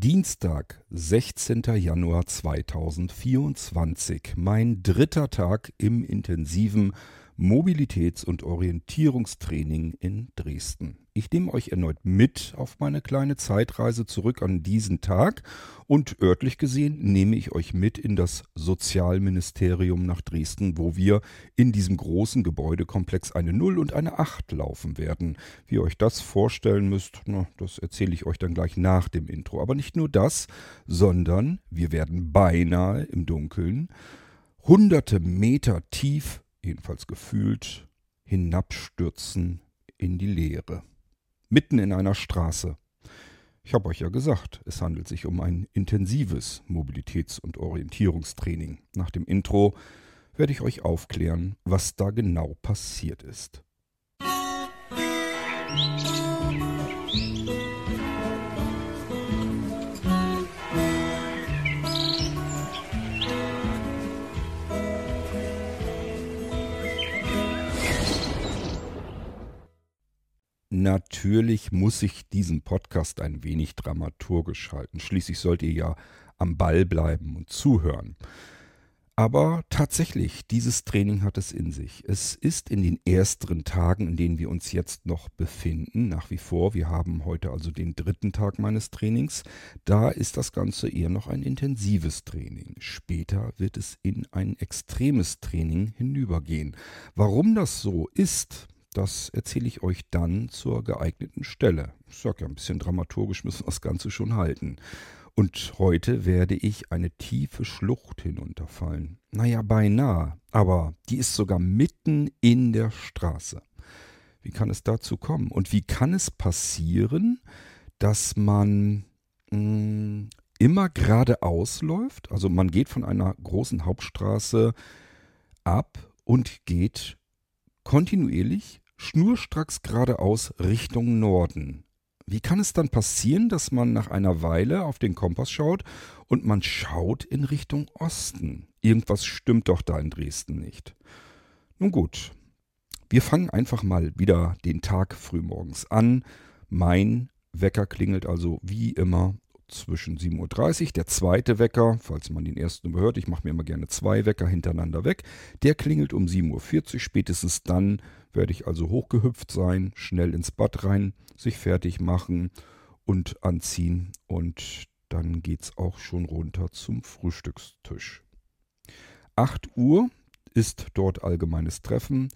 Dienstag, 16. Januar 2024. Mein dritter Tag im intensiven Mobilitäts- und Orientierungstraining in Dresden. Ich nehme euch erneut mit auf meine kleine Zeitreise zurück an diesen Tag und örtlich gesehen nehme ich euch mit in das Sozialministerium nach Dresden, wo wir in diesem großen Gebäudekomplex eine 0 und eine 8 laufen werden. Wie ihr euch das vorstellen müsst, na, das erzähle ich euch dann gleich nach dem Intro. Aber nicht nur das, sondern wir werden beinahe im Dunkeln hunderte Meter tief jedenfalls gefühlt, hinabstürzen in die Leere. Mitten in einer Straße. Ich habe euch ja gesagt, es handelt sich um ein intensives Mobilitäts- und Orientierungstraining. Nach dem Intro werde ich euch aufklären, was da genau passiert ist. Musik Natürlich muss ich diesen Podcast ein wenig dramaturgisch halten. Schließlich sollt ihr ja am Ball bleiben und zuhören. Aber tatsächlich, dieses Training hat es in sich. Es ist in den ersteren Tagen, in denen wir uns jetzt noch befinden, nach wie vor, wir haben heute also den dritten Tag meines Trainings, da ist das Ganze eher noch ein intensives Training. Später wird es in ein extremes Training hinübergehen. Warum das so ist, das erzähle ich euch dann zur geeigneten Stelle. Ich sage ja, ein bisschen dramaturgisch müssen wir das Ganze schon halten. Und heute werde ich eine tiefe Schlucht hinunterfallen. Naja, beinahe, aber die ist sogar mitten in der Straße. Wie kann es dazu kommen? Und wie kann es passieren, dass man mh, hm, immer geradeaus läuft? Also man geht von einer großen Hauptstraße ab und geht kontinuierlich schnurstracks geradeaus Richtung Norden. Wie kann es dann passieren, dass man nach einer Weile auf den Kompass schaut und man schaut in Richtung Osten? Irgendwas stimmt doch da in Dresden nicht. Nun gut, wir fangen einfach mal wieder den Tag frühmorgens an. Mein Wecker klingelt also wie immer zwischen 7.30 Uhr. Der zweite Wecker, falls man den ersten überhört, ich mache mir immer gerne zwei Wecker hintereinander weg, der klingelt um 7.40 Uhr. Spätestens dann werde ich also hochgehüpft sein, schnell ins Bad rein, sich fertig machen und anziehen und dann geht es auch schon runter zum Frühstückstisch. 8 Uhr ist dort allgemeines Treffen.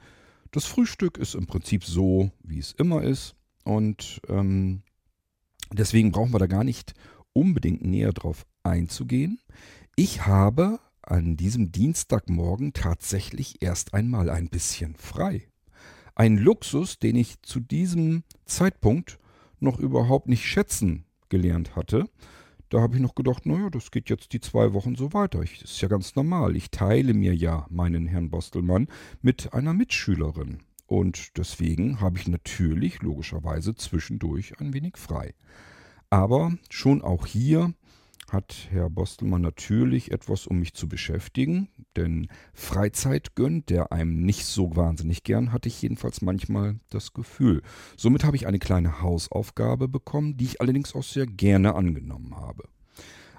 Das Frühstück ist im Prinzip so, wie es immer ist und ähm, deswegen brauchen wir da gar nicht unbedingt näher drauf einzugehen. Ich habe an diesem Dienstagmorgen tatsächlich erst einmal ein bisschen frei. Ein Luxus, den ich zu diesem Zeitpunkt noch überhaupt nicht schätzen gelernt hatte. Da habe ich noch gedacht, naja, das geht jetzt die zwei Wochen so weiter. Ich, das ist ja ganz normal. Ich teile mir ja meinen Herrn Bostelmann mit einer Mitschülerin. Und deswegen habe ich natürlich logischerweise zwischendurch ein wenig frei. Aber schon auch hier hat Herr Bostelmann natürlich etwas, um mich zu beschäftigen, denn Freizeit gönnt der einem nicht so wahnsinnig gern, hatte ich jedenfalls manchmal das Gefühl. Somit habe ich eine kleine Hausaufgabe bekommen, die ich allerdings auch sehr gerne angenommen habe.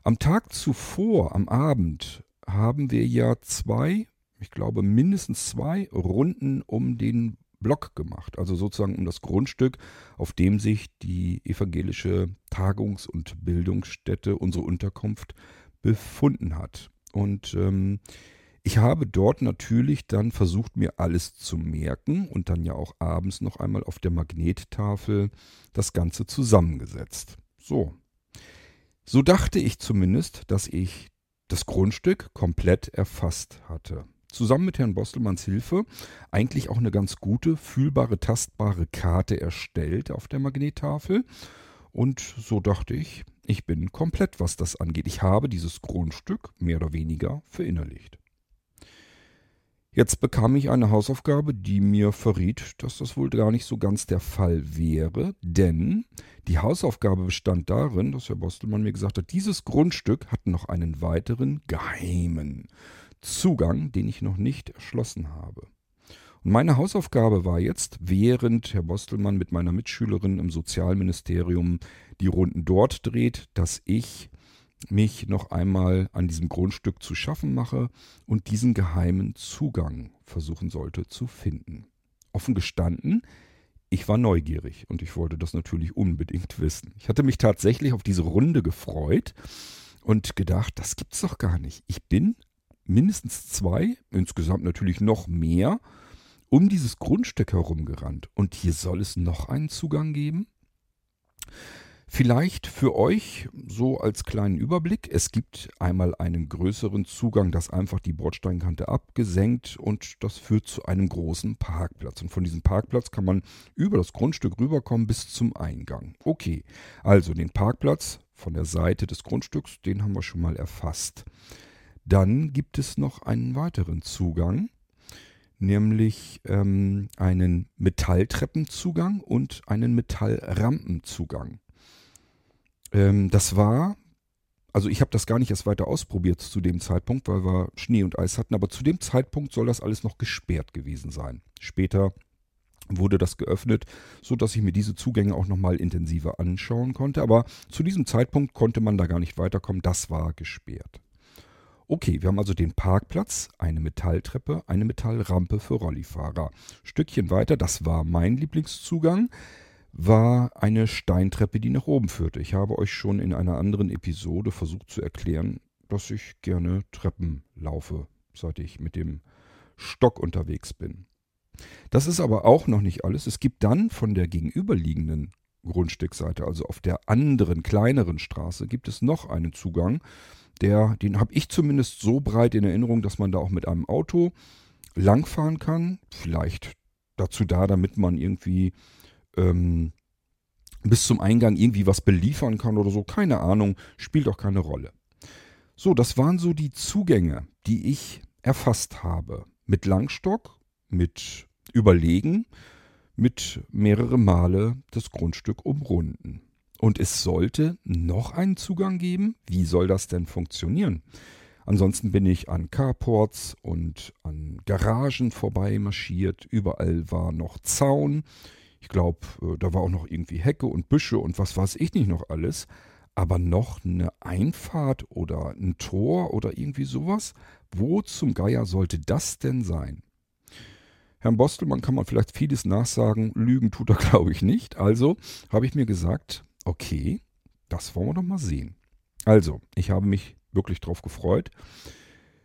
Am Tag zuvor, am Abend, haben wir ja zwei, ich glaube mindestens zwei Runden um den Block gemacht, also sozusagen um das Grundstück, auf dem sich die evangelische Tagungs- und Bildungsstätte, unsere Unterkunft, befunden hat. Und ähm, ich habe dort natürlich dann versucht, mir alles zu merken und dann ja auch abends noch einmal auf der Magnettafel das Ganze zusammengesetzt. So. So dachte ich zumindest, dass ich das Grundstück komplett erfasst hatte zusammen mit Herrn Bostelmanns Hilfe eigentlich auch eine ganz gute, fühlbare, tastbare Karte erstellt auf der Magnettafel. Und so dachte ich, ich bin komplett, was das angeht. Ich habe dieses Grundstück mehr oder weniger verinnerlicht. Jetzt bekam ich eine Hausaufgabe, die mir verriet, dass das wohl gar nicht so ganz der Fall wäre, denn die Hausaufgabe bestand darin, dass Herr Bostelmann mir gesagt hat, dieses Grundstück hat noch einen weiteren geheimen Zugang, den ich noch nicht erschlossen habe. Und meine Hausaufgabe war jetzt, während Herr Bostelmann mit meiner Mitschülerin im Sozialministerium die Runden dort dreht, dass ich mich noch einmal an diesem Grundstück zu schaffen mache und diesen geheimen Zugang versuchen sollte zu finden. Offen gestanden, ich war neugierig und ich wollte das natürlich unbedingt wissen. Ich hatte mich tatsächlich auf diese Runde gefreut und gedacht, das gibt's doch gar nicht. Ich bin mindestens zwei, insgesamt natürlich noch mehr, um dieses Grundstück herumgerannt. Und hier soll es noch einen Zugang geben? Vielleicht für euch so als kleinen Überblick. Es gibt einmal einen größeren Zugang, das einfach die Bordsteinkante abgesenkt und das führt zu einem großen Parkplatz. Und von diesem Parkplatz kann man über das Grundstück rüberkommen bis zum Eingang. Okay, also den Parkplatz von der Seite des Grundstücks, den haben wir schon mal erfasst. Dann gibt es noch einen weiteren Zugang, nämlich ähm, einen Metalltreppenzugang und einen Metallrampenzugang. Ähm, das war, also ich habe das gar nicht erst weiter ausprobiert zu dem Zeitpunkt, weil wir Schnee und Eis hatten, aber zu dem Zeitpunkt soll das alles noch gesperrt gewesen sein. Später wurde das geöffnet, so dass ich mir diese Zugänge auch nochmal intensiver anschauen konnte. Aber zu diesem Zeitpunkt konnte man da gar nicht weiterkommen. Das war gesperrt. Okay, wir haben also den Parkplatz, eine Metalltreppe, eine Metallrampe für Rollifahrer. Stückchen weiter, das war mein Lieblingszugang war eine Steintreppe, die nach oben führte. Ich habe euch schon in einer anderen Episode versucht zu erklären, dass ich gerne Treppen laufe, seit ich mit dem Stock unterwegs bin. Das ist aber auch noch nicht alles. Es gibt dann von der gegenüberliegenden Grundstückseite, also auf der anderen, kleineren Straße, gibt es noch einen Zugang. Der, den habe ich zumindest so breit in Erinnerung, dass man da auch mit einem Auto langfahren kann. Vielleicht dazu da, damit man irgendwie ähm, bis zum Eingang irgendwie was beliefern kann oder so. Keine Ahnung, spielt auch keine Rolle. So, das waren so die Zugänge, die ich erfasst habe. Mit Langstock, mit Überlegen, mit mehrere Male das Grundstück umrunden. Und es sollte noch einen Zugang geben. Wie soll das denn funktionieren? Ansonsten bin ich an Carports und an Garagen vorbei marschiert. Überall war noch Zaun. Ich glaube, äh, da war auch noch irgendwie Hecke und Büsche und was weiß ich nicht noch alles. Aber noch eine Einfahrt oder ein Tor oder irgendwie sowas? Wo zum Geier sollte das denn sein? Herrn Bostelmann kann man vielleicht vieles nachsagen. Lügen tut er, glaube ich, nicht. Also habe ich mir gesagt, okay, das wollen wir doch mal sehen. Also, ich habe mich wirklich drauf gefreut.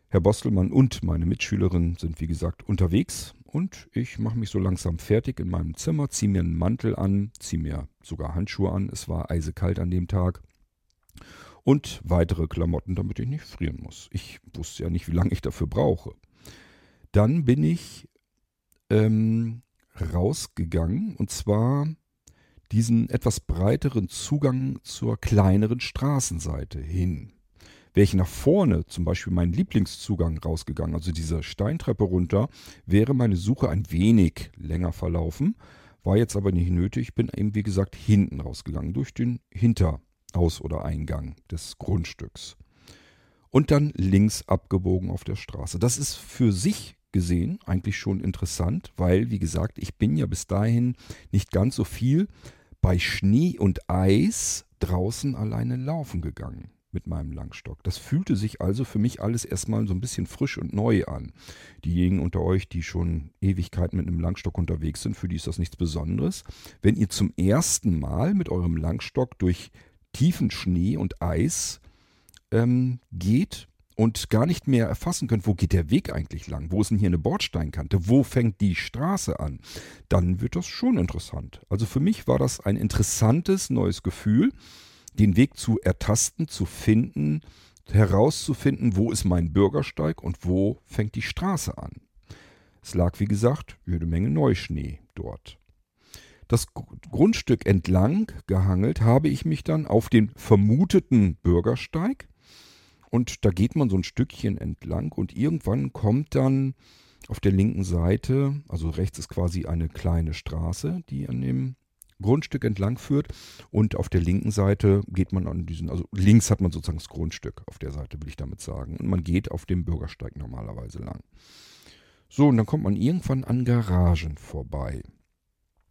Herr Bostelmann und meine Mitschülerin sind, wie gesagt, unterwegs und ich mache mich so langsam fertig in meinem Zimmer, ziehe mir einen Mantel an, ziehe mir sogar Handschuhe an. Es war eisekalt an dem Tag. Und weitere Klamotten, damit ich nicht frieren muss. Ich wusste ja nicht, wie lange ich dafür brauche. Dann bin ich ähm, rausgegangen und zwar diesen etwas breiteren Zugang zur kleineren Straßenseite hin. Wäre ich nach vorne, zum Beispiel meinen Lieblingszugang rausgegangen, also diese Steintreppe runter, wäre meine Suche ein wenig länger verlaufen. War jetzt aber nicht nötig. Ich bin eben, wie gesagt, hinten rausgegangen, durch den Hinteraus- oder Eingang des Grundstücks. Und dann links abgebogen auf der Straße. Das ist für sich gesehen eigentlich schon interessant, weil, wie gesagt, ich bin ja bis dahin nicht ganz so viel bei Schnee und Eis draußen alleine laufen gegangen mit meinem Langstock. Das fühlte sich also für mich alles erstmal so ein bisschen frisch und neu an. Diejenigen unter euch, die schon Ewigkeiten mit einem Langstock unterwegs sind, für die ist das nichts Besonderes. Wenn ihr zum ersten Mal mit eurem Langstock durch tiefen Schnee und Eis ähm, geht und gar nicht mehr erfassen könnt, wo geht der Weg eigentlich lang? Wo ist denn hier eine Bordsteinkante? Wo fängt die Straße an? Dann wird das schon interessant. Also für mich war das ein interessantes neues Gefühl den Weg zu ertasten, zu finden, herauszufinden, wo ist mein Bürgersteig und wo fängt die Straße an. Es lag, wie gesagt, jede Menge Neuschnee dort. Das Grundstück entlang gehangelt habe ich mich dann auf den vermuteten Bürgersteig und da geht man so ein Stückchen entlang und irgendwann kommt dann auf der linken Seite, also rechts ist quasi eine kleine Straße, die an dem Grundstück entlang führt und auf der linken Seite geht man an diesen, also links hat man sozusagen das Grundstück auf der Seite, will ich damit sagen. Und man geht auf dem Bürgersteig normalerweise lang. So, und dann kommt man irgendwann an Garagen vorbei.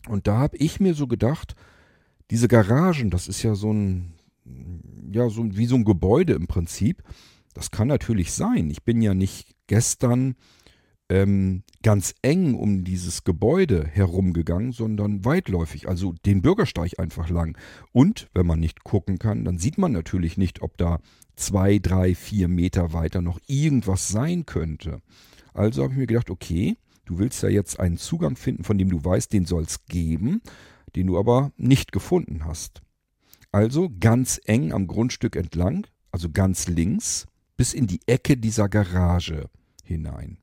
Und da habe ich mir so gedacht, diese Garagen, das ist ja so ein, ja, so wie so ein Gebäude im Prinzip. Das kann natürlich sein. Ich bin ja nicht gestern ähm, ganz eng um dieses Gebäude herumgegangen, sondern weitläufig, also den Bürgersteig einfach lang. Und wenn man nicht gucken kann, dann sieht man natürlich nicht, ob da zwei, drei, vier Meter weiter noch irgendwas sein könnte. Also habe ich mir gedacht, okay, du willst ja jetzt einen Zugang finden, von dem du weißt, den soll es geben, den du aber nicht gefunden hast. Also ganz eng am Grundstück entlang, also ganz links, bis in die Ecke dieser Garage hinein.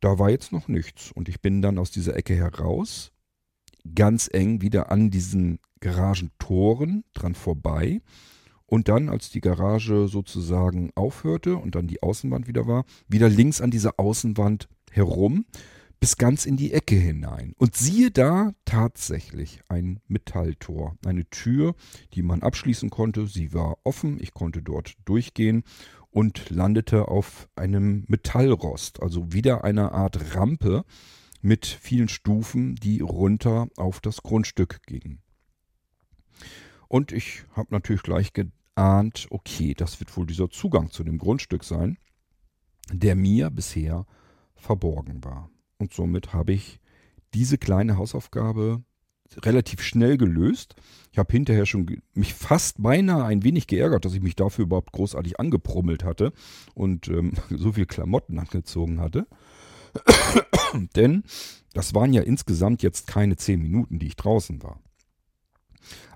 Da war jetzt noch nichts und ich bin dann aus dieser Ecke heraus, ganz eng wieder an diesen Garagentoren dran vorbei und dann, als die Garage sozusagen aufhörte und dann die Außenwand wieder war, wieder links an dieser Außenwand herum bis ganz in die Ecke hinein. Und siehe da tatsächlich ein Metalltor, eine Tür, die man abschließen konnte. Sie war offen, ich konnte dort durchgehen und landete auf einem Metallrost, also wieder eine Art Rampe mit vielen Stufen, die runter auf das Grundstück gingen. Und ich habe natürlich gleich geahnt, okay, das wird wohl dieser Zugang zu dem Grundstück sein, der mir bisher verborgen war. Und somit habe ich diese kleine Hausaufgabe relativ schnell gelöst. Ich habe hinterher schon mich fast beinahe ein wenig geärgert, dass ich mich dafür überhaupt großartig angeprummelt hatte und ähm, so viel Klamotten angezogen hatte. Denn das waren ja insgesamt jetzt keine zehn Minuten, die ich draußen war.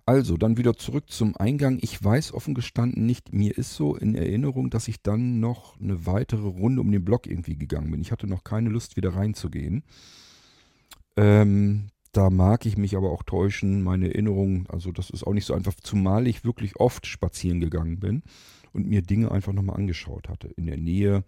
Also, dann wieder zurück zum Eingang. Ich weiß offen gestanden nicht, mir ist so in Erinnerung, dass ich dann noch eine weitere Runde um den Block irgendwie gegangen bin. Ich hatte noch keine Lust, wieder reinzugehen. Ähm, da mag ich mich aber auch täuschen, meine Erinnerung, also das ist auch nicht so einfach, zumal ich wirklich oft spazieren gegangen bin und mir Dinge einfach nochmal angeschaut hatte. In der Nähe,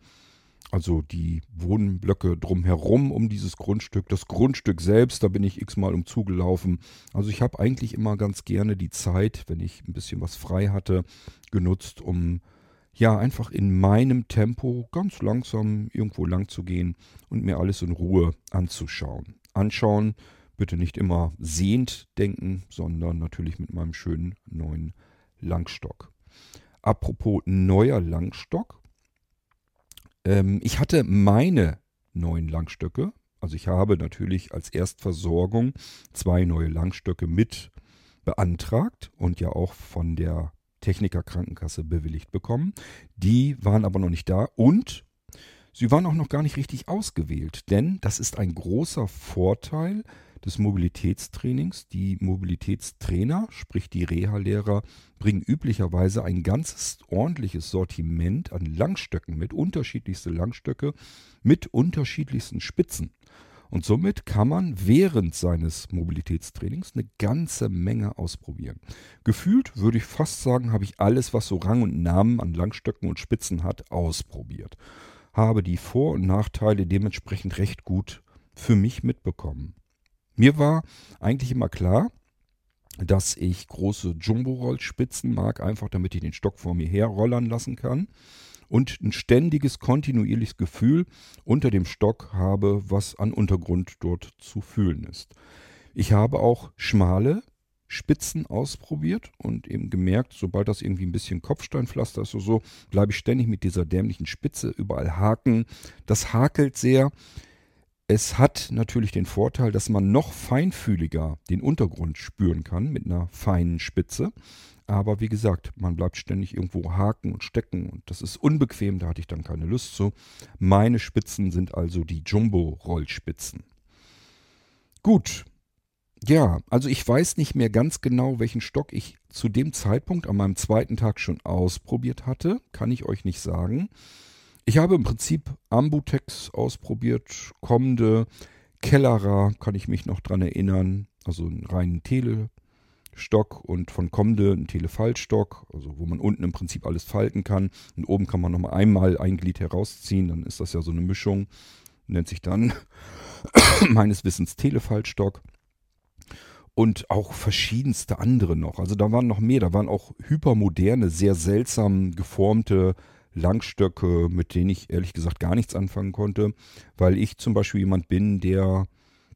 also die Wohnblöcke drumherum um dieses Grundstück, das Grundstück selbst, da bin ich x-mal umzugelaufen. Also ich habe eigentlich immer ganz gerne die Zeit, wenn ich ein bisschen was frei hatte, genutzt, um ja einfach in meinem Tempo ganz langsam irgendwo lang zu gehen und mir alles in Ruhe anzuschauen. Anschauen, bitte nicht immer sehend denken, sondern natürlich mit meinem schönen neuen Langstock. Apropos neuer Langstock. Ähm, ich hatte meine neuen Langstöcke. Also ich habe natürlich als Erstversorgung zwei neue Langstöcke mit beantragt und ja auch von der Techniker Krankenkasse bewilligt bekommen. Die waren aber noch nicht da und sie waren auch noch gar nicht richtig ausgewählt, denn das ist ein großer Vorteil, des Mobilitätstrainings. Die Mobilitätstrainer, sprich die Reha-Lehrer, bringen üblicherweise ein ganzes ordentliches Sortiment an Langstöcken mit, unterschiedlichste Langstöcke mit unterschiedlichsten Spitzen. Und somit kann man während seines Mobilitätstrainings eine ganze Menge ausprobieren. Gefühlt würde ich fast sagen, habe ich alles, was so Rang und Namen an Langstöcken und Spitzen hat, ausprobiert. Habe die Vor- und Nachteile dementsprechend recht gut für mich mitbekommen. Mir war eigentlich immer klar, dass ich große Jumbo-Rollspitzen mag, einfach damit ich den Stock vor mir herrollern lassen kann und ein ständiges, kontinuierliches Gefühl unter dem Stock habe, was an Untergrund dort zu fühlen ist. Ich habe auch schmale Spitzen ausprobiert und eben gemerkt, sobald das irgendwie ein bisschen Kopfsteinpflaster ist oder so, bleibe ich ständig mit dieser dämlichen Spitze überall haken. Das hakelt sehr. Es hat natürlich den Vorteil, dass man noch feinfühliger den Untergrund spüren kann mit einer feinen Spitze. Aber wie gesagt, man bleibt ständig irgendwo haken und stecken und das ist unbequem, da hatte ich dann keine Lust zu. Meine Spitzen sind also die Jumbo-Rollspitzen. Gut. Ja, also ich weiß nicht mehr ganz genau, welchen Stock ich zu dem Zeitpunkt an meinem zweiten Tag schon ausprobiert hatte. Kann ich euch nicht sagen. Ich habe im Prinzip Ambutex ausprobiert, kommende Kellerer, kann ich mich noch dran erinnern, also einen reinen Telestock und von kommende einen Telefaltstock, also wo man unten im Prinzip alles falten kann und oben kann man nochmal einmal ein Glied herausziehen, dann ist das ja so eine Mischung, nennt sich dann meines Wissens Telefaltstock und auch verschiedenste andere noch. Also da waren noch mehr, da waren auch hypermoderne, sehr seltsam geformte Langstöcke, mit denen ich ehrlich gesagt gar nichts anfangen konnte, weil ich zum Beispiel jemand bin, der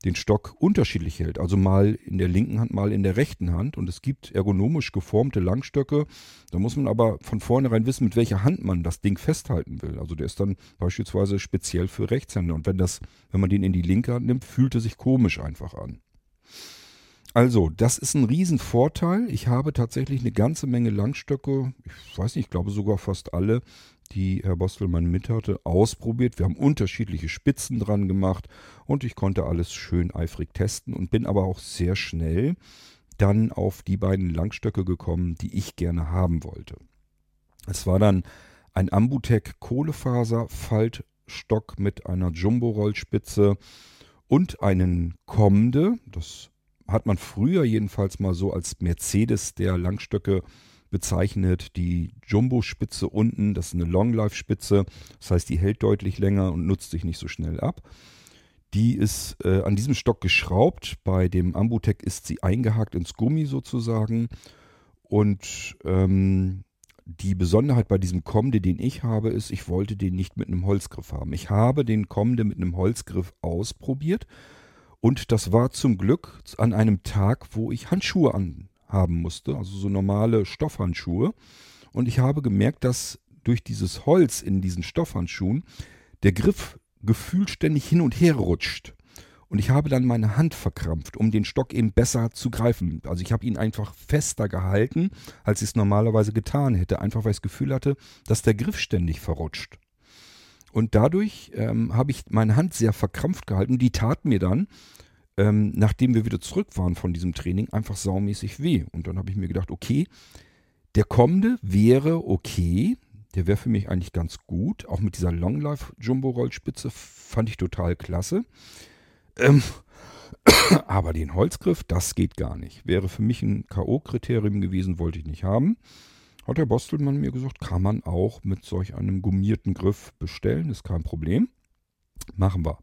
den Stock unterschiedlich hält. Also mal in der linken Hand, mal in der rechten Hand. Und es gibt ergonomisch geformte Langstöcke. Da muss man aber von vornherein wissen, mit welcher Hand man das Ding festhalten will. Also der ist dann beispielsweise speziell für Rechtshänder. Und wenn das, wenn man den in die linke Hand nimmt, fühlt er sich komisch einfach an. Also, das ist ein Riesenvorteil. Ich habe tatsächlich eine ganze Menge Langstöcke, ich weiß nicht, ich glaube sogar fast alle, die Herr Bostelmann mit hatte, ausprobiert. Wir haben unterschiedliche Spitzen dran gemacht und ich konnte alles schön eifrig testen und bin aber auch sehr schnell dann auf die beiden Langstöcke gekommen, die ich gerne haben wollte. Es war dann ein Ambutec Kohlefaser Faltstock mit einer Jumbo-Rollspitze und einen Komde, das hat man früher jedenfalls mal so als Mercedes der Langstöcke bezeichnet. Die Jumbo-Spitze unten, das ist eine Long-Life-Spitze. Das heißt, die hält deutlich länger und nutzt sich nicht so schnell ab. Die ist äh, an diesem Stock geschraubt. Bei dem Ambutec ist sie eingehakt ins Gummi sozusagen. Und ähm, die Besonderheit bei diesem Komde, den ich habe, ist, ich wollte den nicht mit einem Holzgriff haben. Ich habe den Komde mit einem Holzgriff ausprobiert und das war zum Glück an einem Tag, wo ich Handschuhe anhaben musste, also so normale Stoffhandschuhe. Und ich habe gemerkt, dass durch dieses Holz in diesen Stoffhandschuhen der Griff gefühlt ständig hin und her rutscht. Und ich habe dann meine Hand verkrampft, um den Stock eben besser zu greifen. Also ich habe ihn einfach fester gehalten, als ich es normalerweise getan hätte, einfach weil ich das Gefühl hatte, dass der Griff ständig verrutscht. Und dadurch ähm, habe ich meine Hand sehr verkrampft gehalten. Die tat mir dann, ähm, nachdem wir wieder zurück waren von diesem Training, einfach saumäßig weh. Und dann habe ich mir gedacht, okay, der kommende wäre okay. Der wäre für mich eigentlich ganz gut. Auch mit dieser Long Life Jumbo Rollspitze fand ich total klasse. Ähm, aber den Holzgriff, das geht gar nicht. Wäre für mich ein K.O.-Kriterium gewesen, wollte ich nicht haben. Hat der Bostelmann mir gesagt, kann man auch mit solch einem gummierten Griff bestellen, ist kein Problem. Machen wir.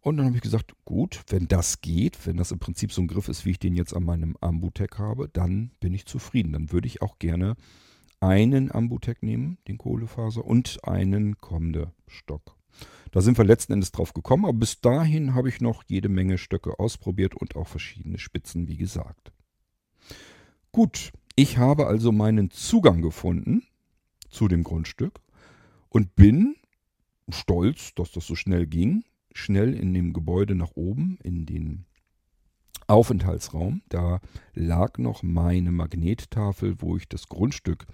Und dann habe ich gesagt, gut, wenn das geht, wenn das im Prinzip so ein Griff ist, wie ich den jetzt an meinem Ambutec habe, dann bin ich zufrieden. Dann würde ich auch gerne einen Ambutec nehmen, den Kohlefaser, und einen Komde-Stock. Da sind wir letzten Endes drauf gekommen, aber bis dahin habe ich noch jede Menge Stöcke ausprobiert und auch verschiedene Spitzen, wie gesagt. Gut, ich habe also meinen Zugang gefunden zu dem Grundstück und bin stolz, dass das so schnell ging, schnell in dem Gebäude nach oben, in den Aufenthaltsraum. Da lag noch meine Magnettafel, wo ich das Grundstück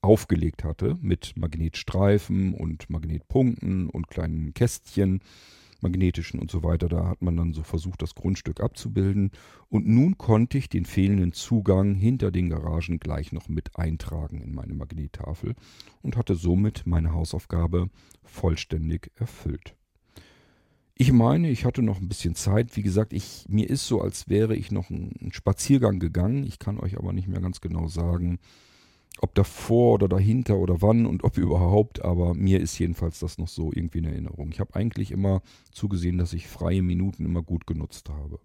aufgelegt hatte mit Magnetstreifen und Magnetpunkten und kleinen Kästchen magnetischen und so weiter. Da hat man dann so versucht, das Grundstück abzubilden. Und nun konnte ich den fehlenden Zugang hinter den Garagen gleich noch mit eintragen in meine Magnettafel und hatte somit meine Hausaufgabe vollständig erfüllt. Ich meine, ich hatte noch ein bisschen Zeit. Wie gesagt, ich, mir ist so, als wäre ich noch einen Spaziergang gegangen. Ich kann euch aber nicht mehr ganz genau sagen, ob davor oder dahinter oder wann und ob überhaupt, aber mir ist jedenfalls das noch so irgendwie in Erinnerung. Ich habe eigentlich immer zugesehen, dass ich freie Minuten immer gut genutzt habe.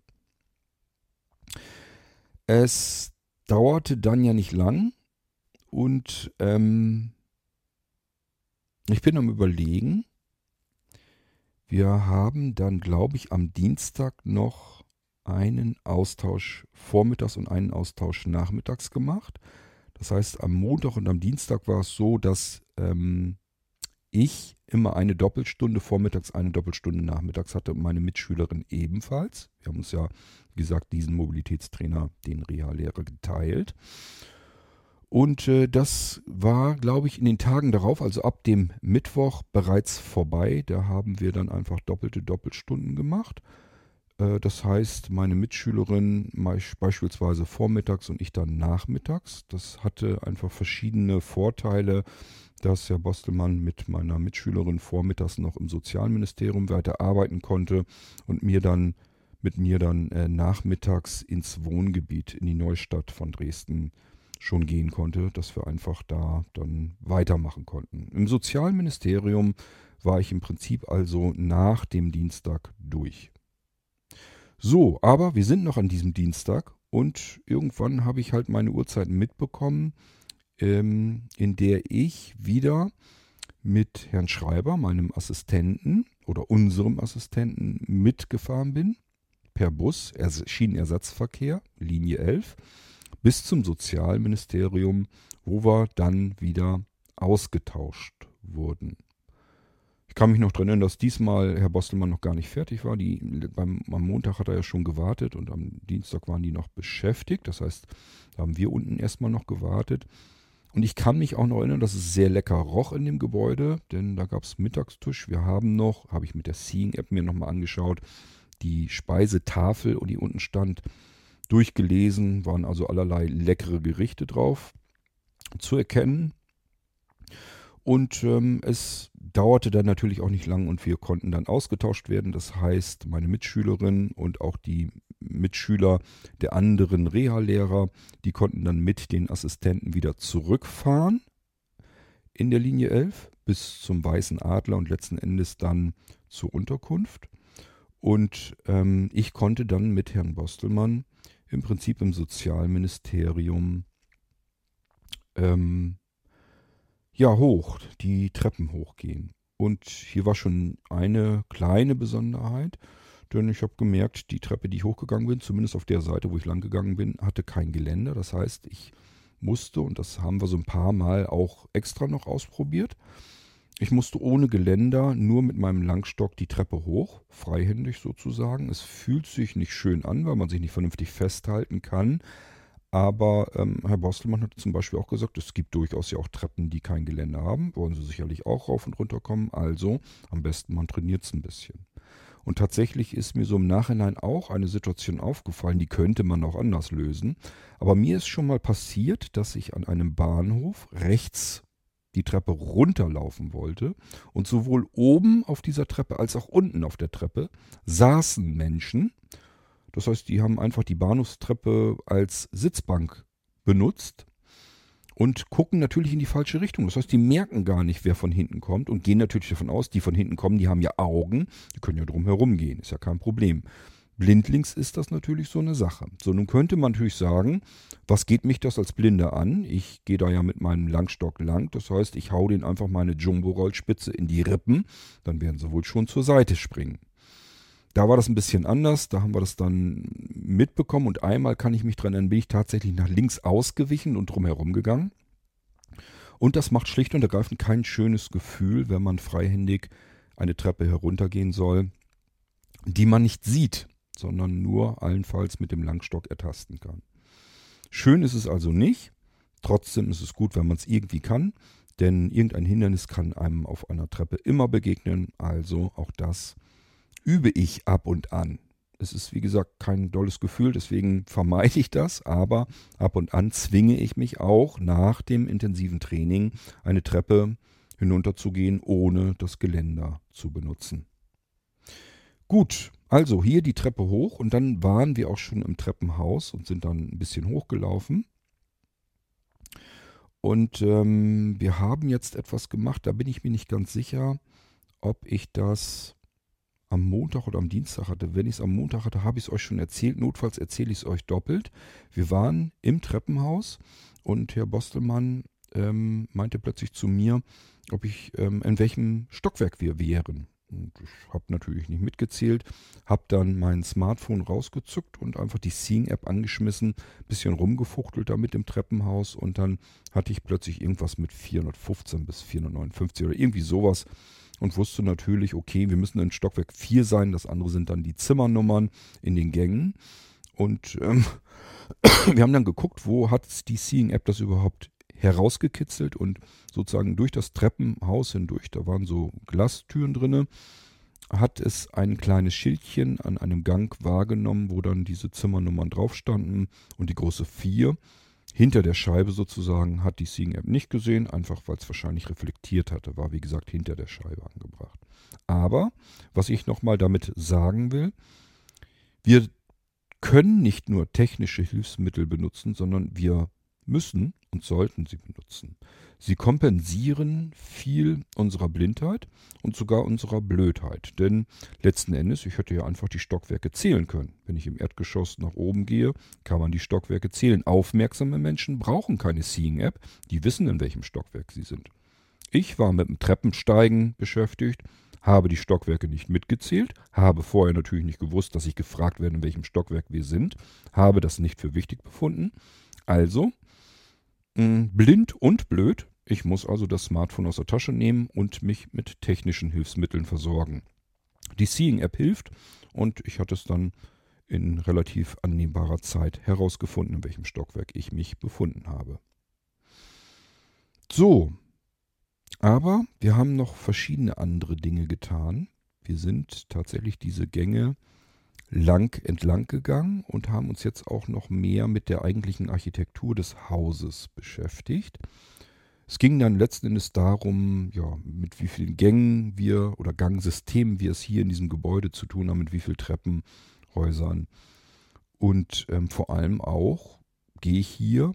Es dauerte dann ja nicht lang und ähm, ich bin am Überlegen. Wir haben dann, glaube ich, am Dienstag noch einen Austausch vormittags und einen Austausch nachmittags gemacht. Das heißt, am Montag und am Dienstag war es so, dass ähm, ich immer eine Doppelstunde vormittags, eine Doppelstunde nachmittags hatte und meine Mitschülerin ebenfalls. Wir haben uns ja, wie gesagt, diesen Mobilitätstrainer, den Reallehrer, geteilt. Und äh, das war, glaube ich, in den Tagen darauf, also ab dem Mittwoch, bereits vorbei. Da haben wir dann einfach doppelte Doppelstunden gemacht. Äh, das heißt, meine Mitschülerin beispielsweise vormittags und ich dann nachmittags. Das hatte einfach verschiedene Vorteile, dass Herr Bostelmann mit meiner Mitschülerin vormittags noch im Sozialministerium weiter arbeiten konnte und mir dann mit mir dann äh, nachmittags ins Wohngebiet in die Neustadt von Dresden schon gehen konnte, dass wir einfach da dann weitermachen konnten. Im Sozialministerium war ich im Prinzip also nach dem Dienstag durch. So, aber wir sind noch an diesem Dienstag und irgendwann habe ich halt meine Uhrzeiten mitbekommen, ähm, in der ich wieder mit Herrn Schreiber, meinem Assistenten oder unserem Assistenten, mitgefahren bin, per Bus, Schienenersatzverkehr, Linie 11, bis zum Sozialministerium, wo wir dann wieder ausgetauscht wurden. Ich kann mich noch dran erinnern, dass diesmal Herr Bostelmann noch gar nicht fertig war. Die, beim, am Montag hat er ja schon gewartet und am Dienstag waren die noch beschäftigt. Das heißt, da haben wir unten erstmal noch gewartet. Und ich kann mich auch noch erinnern, dass es sehr lecker roch in dem Gebäude, denn da gab es Mittagstisch. Wir haben noch, habe ich mit der Seeing-App mir nochmal angeschaut, die Speisetafel und die unten stand, durchgelesen, waren also allerlei leckere Gerichte drauf zu erkennen. Und ähm, es dauerte dann natürlich auch nicht lang und wir konnten dann ausgetauscht werden. Das heißt, meine Mitschülerin und auch die Mitschüler der anderen Reha-Lehrer, die konnten dann mit den Assistenten wieder zurückfahren in der Linie 11 bis zum Weißen Adler und letzten Endes dann zur Unterkunft. Und ähm, ich konnte dann mit Herrn Bostelmann im Prinzip im Sozialministerium ähm, ja hoch, die Treppen hochgehen. Und hier war schon eine kleine Besonderheit, denn ich habe gemerkt, die Treppe, die ich hochgegangen bin, zumindest auf der Seite, wo ich lang gegangen bin, hatte kein Geländer. Das heißt, ich musste, und das haben wir so ein paar Mal auch extra noch ausprobiert, ich musste ohne Geländer nur mit meinem Langstock die Treppe hoch, freihändig sozusagen. Es fühlt sich nicht schön an, weil man sich nicht vernünftig festhalten kann. Aber ähm, Herr Bostelmann hat zum Beispiel auch gesagt, es gibt durchaus ja auch Treppen, die kein Gelände haben. Wollen sie sicherlich auch rauf und runter kommen. Also am besten man trainiert es ein bisschen. Und tatsächlich ist mir so im Nachhinein auch eine Situation aufgefallen, die könnte man auch anders lösen. Aber mir ist schon mal passiert, dass ich an einem Bahnhof rechts die Treppe runterlaufen wollte und sowohl oben auf dieser Treppe als auch unten auf der Treppe saßen Menschen. Das heißt, die haben einfach die Bahnhofstreppe als Sitzbank benutzt und gucken natürlich in die falsche Richtung. Das heißt, die merken gar nicht, wer von hinten kommt und gehen natürlich davon aus, die von hinten kommen, die haben ja Augen, die können ja drum herum gehen, ist ja kein Problem. Blindlings ist das natürlich so eine Sache. So, nun könnte man natürlich sagen, was geht mich das als Blinder an? Ich gehe da ja mit meinem Langstock lang. Das heißt, ich hau den einfach meine Jumbo-Rollspitze in die Rippen. Dann werden sie wohl schon zur Seite springen. Da war das ein bisschen anders. Da haben wir das dann mitbekommen. Und einmal kann ich mich dran erinnern, bin ich tatsächlich nach links ausgewichen und drumherum gegangen. Und das macht schlicht und ergreifend kein schönes Gefühl, wenn man freihändig eine Treppe heruntergehen soll, die man nicht sieht sondern nur allenfalls mit dem Langstock ertasten kann. Schön ist es also nicht, trotzdem ist es gut, wenn man es irgendwie kann, denn irgendein Hindernis kann einem auf einer Treppe immer begegnen, also auch das übe ich ab und an. Es ist wie gesagt kein dolles Gefühl, deswegen vermeide ich das, aber ab und an zwinge ich mich auch nach dem intensiven Training eine Treppe hinunterzugehen, ohne das Geländer zu benutzen. Gut, also hier die Treppe hoch und dann waren wir auch schon im Treppenhaus und sind dann ein bisschen hochgelaufen. Und ähm, wir haben jetzt etwas gemacht, da bin ich mir nicht ganz sicher, ob ich das am Montag oder am Dienstag hatte. Wenn ich es am Montag hatte, habe ich es euch schon erzählt. Notfalls erzähle ich es euch doppelt. Wir waren im Treppenhaus und Herr Bostelmann ähm, meinte plötzlich zu mir, ob ich ähm, in welchem Stockwerk wir wären. Und ich habe natürlich nicht mitgezählt, habe dann mein Smartphone rausgezückt und einfach die Seeing-App angeschmissen, bisschen rumgefuchtelt damit im Treppenhaus und dann hatte ich plötzlich irgendwas mit 415 bis 459 oder irgendwie sowas und wusste natürlich, okay, wir müssen in Stockwerk 4 sein, das andere sind dann die Zimmernummern in den Gängen. Und ähm, wir haben dann geguckt, wo hat die Seeing-App das überhaupt herausgekitzelt und sozusagen durch das Treppenhaus hindurch, da waren so Glastüren drinne, hat es ein kleines Schildchen an einem Gang wahrgenommen, wo dann diese Zimmernummern drauf standen und die große 4. Hinter der Scheibe sozusagen hat die Seeing App nicht gesehen, einfach weil es wahrscheinlich reflektiert hatte, war wie gesagt hinter der Scheibe angebracht. Aber was ich nochmal damit sagen will, wir können nicht nur technische Hilfsmittel benutzen, sondern wir müssen und sollten sie benutzen. Sie kompensieren viel unserer Blindheit und sogar unserer Blödheit. Denn letzten Endes, ich hätte ja einfach die Stockwerke zählen können. Wenn ich im Erdgeschoss nach oben gehe, kann man die Stockwerke zählen. Aufmerksame Menschen brauchen keine Seeing-App, die wissen, in welchem Stockwerk sie sind. Ich war mit dem Treppensteigen beschäftigt, habe die Stockwerke nicht mitgezählt, habe vorher natürlich nicht gewusst, dass ich gefragt werde, in welchem Stockwerk wir sind, habe das nicht für wichtig befunden. Also, blind und blöd, ich muss also das Smartphone aus der Tasche nehmen und mich mit technischen Hilfsmitteln versorgen. Die Seeing-App hilft und ich hatte es dann in relativ annehmbarer Zeit herausgefunden, in welchem Stockwerk ich mich befunden habe. So, aber wir haben noch verschiedene andere Dinge getan. Wir sind tatsächlich diese Gänge lang entlang gegangen und haben uns jetzt auch noch mehr mit der eigentlichen Architektur des Hauses beschäftigt. Es ging dann letzten Endes darum, ja, mit wie vielen Gängen wir oder Gangsystemen wir es hier in diesem Gebäude zu tun haben, mit wie vielen Treppenhäusern. Und ähm, vor allem auch gehe ich hier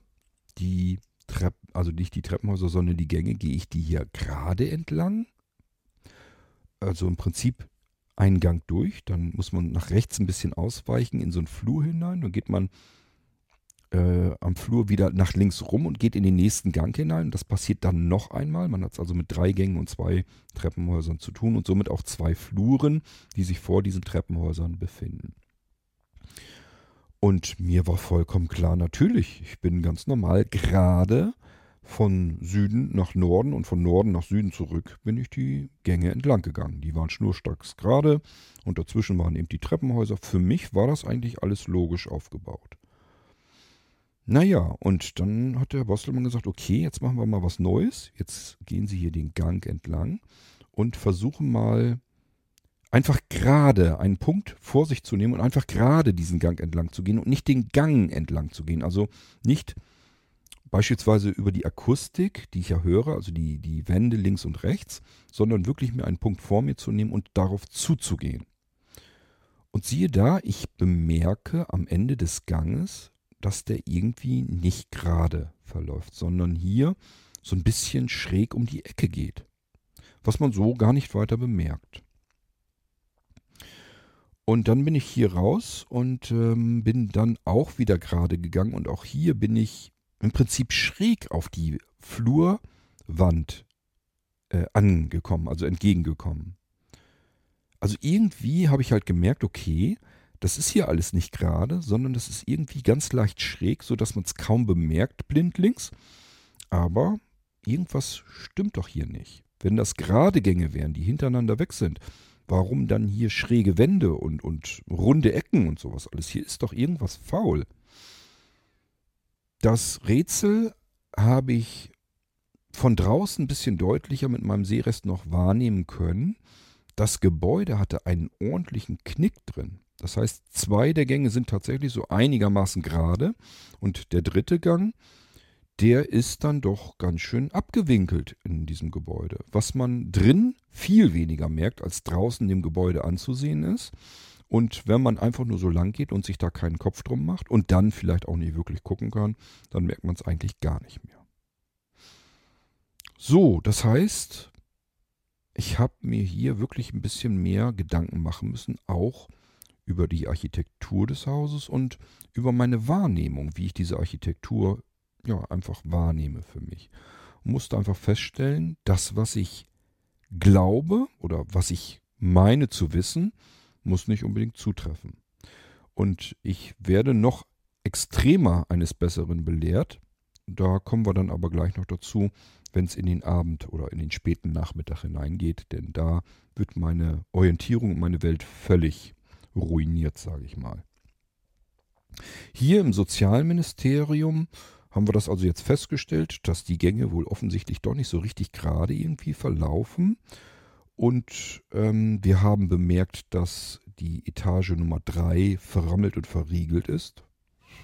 die Treppen, also nicht die Treppenhäuser, sondern die Gänge, gehe ich die hier gerade entlang. Also im Prinzip einen Gang durch, dann muss man nach rechts ein bisschen ausweichen in so einen Flur hinein, dann geht man äh, am Flur wieder nach links rum und geht in den nächsten Gang hinein. Das passiert dann noch einmal. Man hat es also mit drei Gängen und zwei Treppenhäusern zu tun und somit auch zwei Fluren, die sich vor diesen Treppenhäusern befinden. Und mir war vollkommen klar, natürlich, ich bin ganz normal gerade von Süden nach Norden und von Norden nach Süden zurück bin ich die Gänge entlang gegangen. Die waren schnurstracks gerade und dazwischen waren eben die Treppenhäuser. Für mich war das eigentlich alles logisch aufgebaut. Naja, und dann hat der Bostelmann gesagt, okay, jetzt machen wir mal was Neues. Jetzt gehen Sie hier den Gang entlang und versuchen mal einfach gerade einen Punkt vor sich zu nehmen und einfach gerade diesen Gang entlang zu gehen und nicht den Gang entlang zu gehen. Also nicht beispielsweise über die Akustik, die ich ja höre, also die, die Wände links und rechts, sondern wirklich mir einen Punkt vor mir zu nehmen und darauf zuzugehen. Und siehe da, ich bemerke am Ende des Ganges dass der irgendwie nicht gerade verläuft, sondern hier so ein bisschen schräg um die Ecke geht. Was man so gar nicht weiter bemerkt. Und dann bin ich hier raus und ähm, bin dann auch wieder gerade gegangen und auch hier bin ich im Prinzip schräg auf die Flurwand äh, angekommen, also entgegengekommen. Also irgendwie habe ich halt gemerkt, okay, das ist hier alles nicht gerade, sondern das ist irgendwie ganz leicht schräg, sodass man es kaum bemerkt blindlings. Aber irgendwas stimmt doch hier nicht. Wenn das gerade Gänge wären, die hintereinander weg sind, warum dann hier schräge Wände und, und runde Ecken und sowas alles? Hier ist doch irgendwas faul. Das Rätsel habe ich von draußen ein bisschen deutlicher mit meinem Sehrest noch wahrnehmen können. Das Gebäude hatte einen ordentlichen Knick drin. Das heißt, zwei der Gänge sind tatsächlich so einigermaßen gerade und der dritte Gang, der ist dann doch ganz schön abgewinkelt in diesem Gebäude. Was man drin viel weniger merkt, als draußen dem Gebäude anzusehen ist. Und wenn man einfach nur so lang geht und sich da keinen Kopf drum macht und dann vielleicht auch nicht wirklich gucken kann, dann merkt man es eigentlich gar nicht mehr. So, das heißt, ich habe mir hier wirklich ein bisschen mehr Gedanken machen müssen, auch über die Architektur des Hauses und über meine Wahrnehmung, wie ich diese Architektur ja einfach wahrnehme für mich. Und musste einfach feststellen, das, was ich glaube oder was ich meine zu wissen, muss nicht unbedingt zutreffen. Und ich werde noch extremer eines Besseren belehrt. Da kommen wir dann aber gleich noch dazu, wenn es in den Abend oder in den späten Nachmittag hineingeht, denn da wird meine Orientierung und meine Welt völlig ruiniert, sage ich mal. Hier im Sozialministerium haben wir das also jetzt festgestellt, dass die Gänge wohl offensichtlich doch nicht so richtig gerade irgendwie verlaufen. Und ähm, wir haben bemerkt, dass die Etage Nummer 3 verrammelt und verriegelt ist.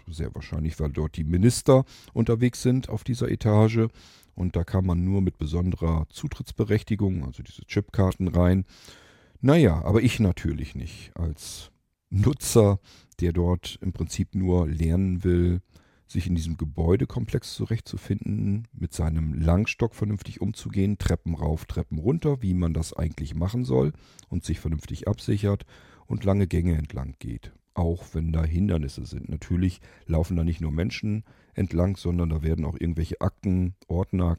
Sehr wahrscheinlich, weil dort die Minister unterwegs sind auf dieser Etage. Und da kann man nur mit besonderer Zutrittsberechtigung, also diese Chipkarten rein. Naja, aber ich natürlich nicht als Nutzer, der dort im Prinzip nur lernen will, sich in diesem Gebäudekomplex zurechtzufinden, mit seinem Langstock vernünftig umzugehen, Treppen rauf, Treppen runter, wie man das eigentlich machen soll und sich vernünftig absichert und lange Gänge entlang geht. Auch wenn da Hindernisse sind. Natürlich laufen da nicht nur Menschen entlang, sondern da werden auch irgendwelche Akten, Ordner,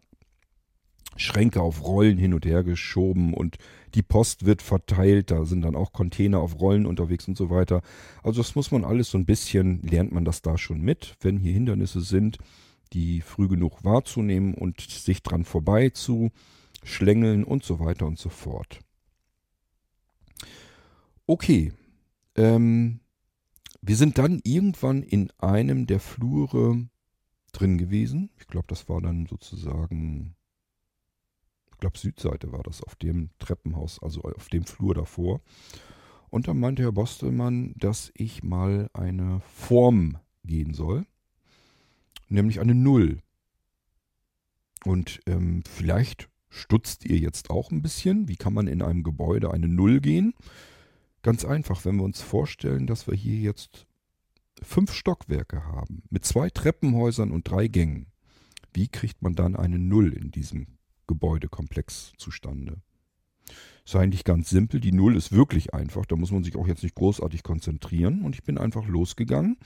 Schränke auf Rollen hin und her geschoben und die Post wird verteilt, da sind dann auch Container auf Rollen unterwegs und so weiter. Also das muss man alles so ein bisschen, lernt man das da schon mit, wenn hier Hindernisse sind, die früh genug wahrzunehmen und sich dran vorbei zu schlängeln und so weiter und so fort. Okay, ähm, wir sind dann irgendwann in einem der Flure drin gewesen. Ich glaube, das war dann sozusagen, glaube, Südseite war das, auf dem Treppenhaus, also auf dem Flur davor. Und dann meinte Herr Bostelmann, dass ich mal eine Form gehen soll, nämlich eine Null. Und ähm, vielleicht stutzt ihr jetzt auch ein bisschen. Wie kann man in einem Gebäude eine Null gehen? Ganz einfach, wenn wir uns vorstellen, dass wir hier jetzt fünf Stockwerke haben, mit zwei Treppenhäusern und drei Gängen, wie kriegt man dann eine Null in diesem Gebäudekomplex zustande? Ist eigentlich ganz simpel. Die Null ist wirklich einfach. Da muss man sich auch jetzt nicht großartig konzentrieren. Und ich bin einfach losgegangen.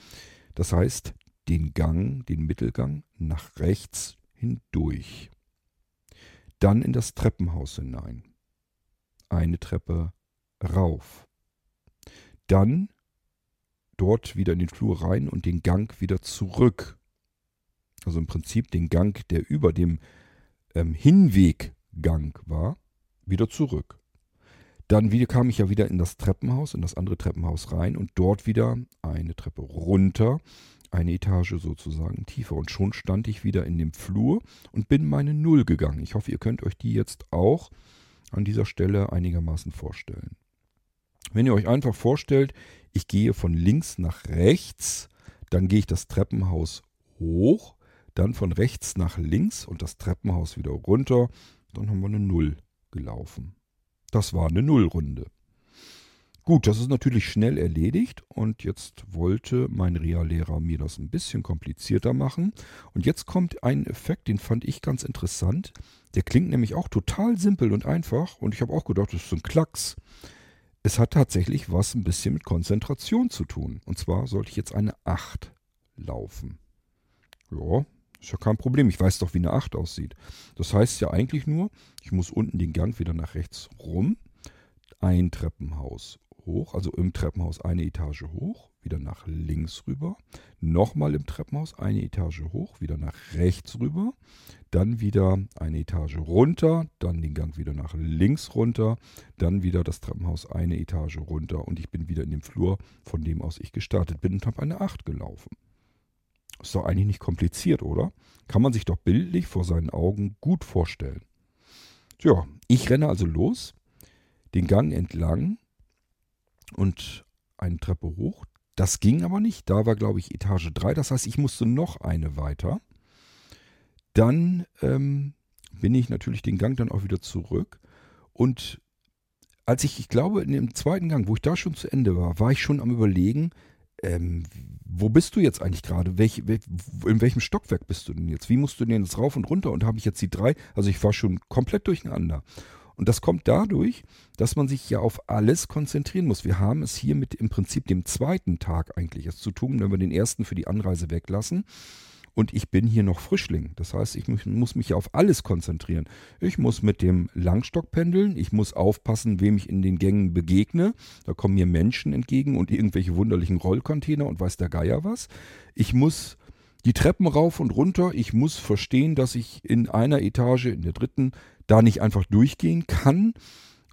Das heißt, den Gang, den Mittelgang nach rechts hindurch. Dann in das Treppenhaus hinein. Eine Treppe rauf. Dann dort wieder in den Flur rein und den Gang wieder zurück. Also im Prinzip den Gang, der über dem ähm, Hinweggang war, wieder zurück. Dann wieder kam ich ja wieder in das Treppenhaus, in das andere Treppenhaus rein und dort wieder eine Treppe runter, eine Etage sozusagen tiefer. Und schon stand ich wieder in dem Flur und bin meine Null gegangen. Ich hoffe, ihr könnt euch die jetzt auch an dieser Stelle einigermaßen vorstellen. Wenn ihr euch einfach vorstellt, ich gehe von links nach rechts, dann gehe ich das Treppenhaus hoch, dann von rechts nach links und das Treppenhaus wieder runter, dann haben wir eine Null gelaufen. Das war eine Nullrunde. Gut, das ist natürlich schnell erledigt und jetzt wollte mein Reallehrer mir das ein bisschen komplizierter machen. Und jetzt kommt ein Effekt, den fand ich ganz interessant. Der klingt nämlich auch total simpel und einfach und ich habe auch gedacht, das ist ein Klacks es hat tatsächlich was ein bisschen mit Konzentration zu tun. Und zwar sollte ich jetzt eine 8 laufen. Ja, ist ja kein Problem. Ich weiß doch, wie eine 8 aussieht. Das heißt ja eigentlich nur, ich muss unten den Gang wieder nach rechts rum, ein Treppenhaus hoch, also im Treppenhaus eine Etage hoch, wieder nach links rüber, nochmal im Treppenhaus eine Etage hoch, wieder nach rechts rüber, dann wieder eine Etage runter, dann den Gang wieder nach links runter, dann wieder das Treppenhaus eine Etage runter und ich bin wieder in dem Flur, von dem aus ich gestartet bin und habe eine 8 gelaufen. Ist doch eigentlich nicht kompliziert, oder? Kann man sich doch bildlich vor seinen Augen gut vorstellen. Tja, ich renne also los, den Gang entlang und eine Treppe hoch. Das ging aber nicht. Da war, glaube ich, Etage 3. Das heißt, ich musste noch eine weiter. Dann ähm, bin ich natürlich den Gang dann auch wieder zurück. Und als ich, ich glaube, in dem zweiten Gang, wo ich da schon zu Ende war, war ich schon am Überlegen, ähm, wo bist du jetzt eigentlich gerade? Welch, in welchem Stockwerk bist du denn jetzt? Wie musst du denn jetzt rauf und runter? Und habe ich jetzt die drei? Also ich war schon komplett durcheinander. Und das kommt dadurch, dass man sich ja auf alles konzentrieren muss. Wir haben es hier mit im Prinzip dem zweiten Tag eigentlich erst zu tun, wenn wir den ersten für die Anreise weglassen. Und ich bin hier noch Frischling. Das heißt, ich muss mich auf alles konzentrieren. Ich muss mit dem Langstock pendeln. Ich muss aufpassen, wem ich in den Gängen begegne. Da kommen mir Menschen entgegen und irgendwelche wunderlichen Rollcontainer und weiß der Geier was. Ich muss die Treppen rauf und runter. Ich muss verstehen, dass ich in einer Etage, in der dritten, da nicht einfach durchgehen kann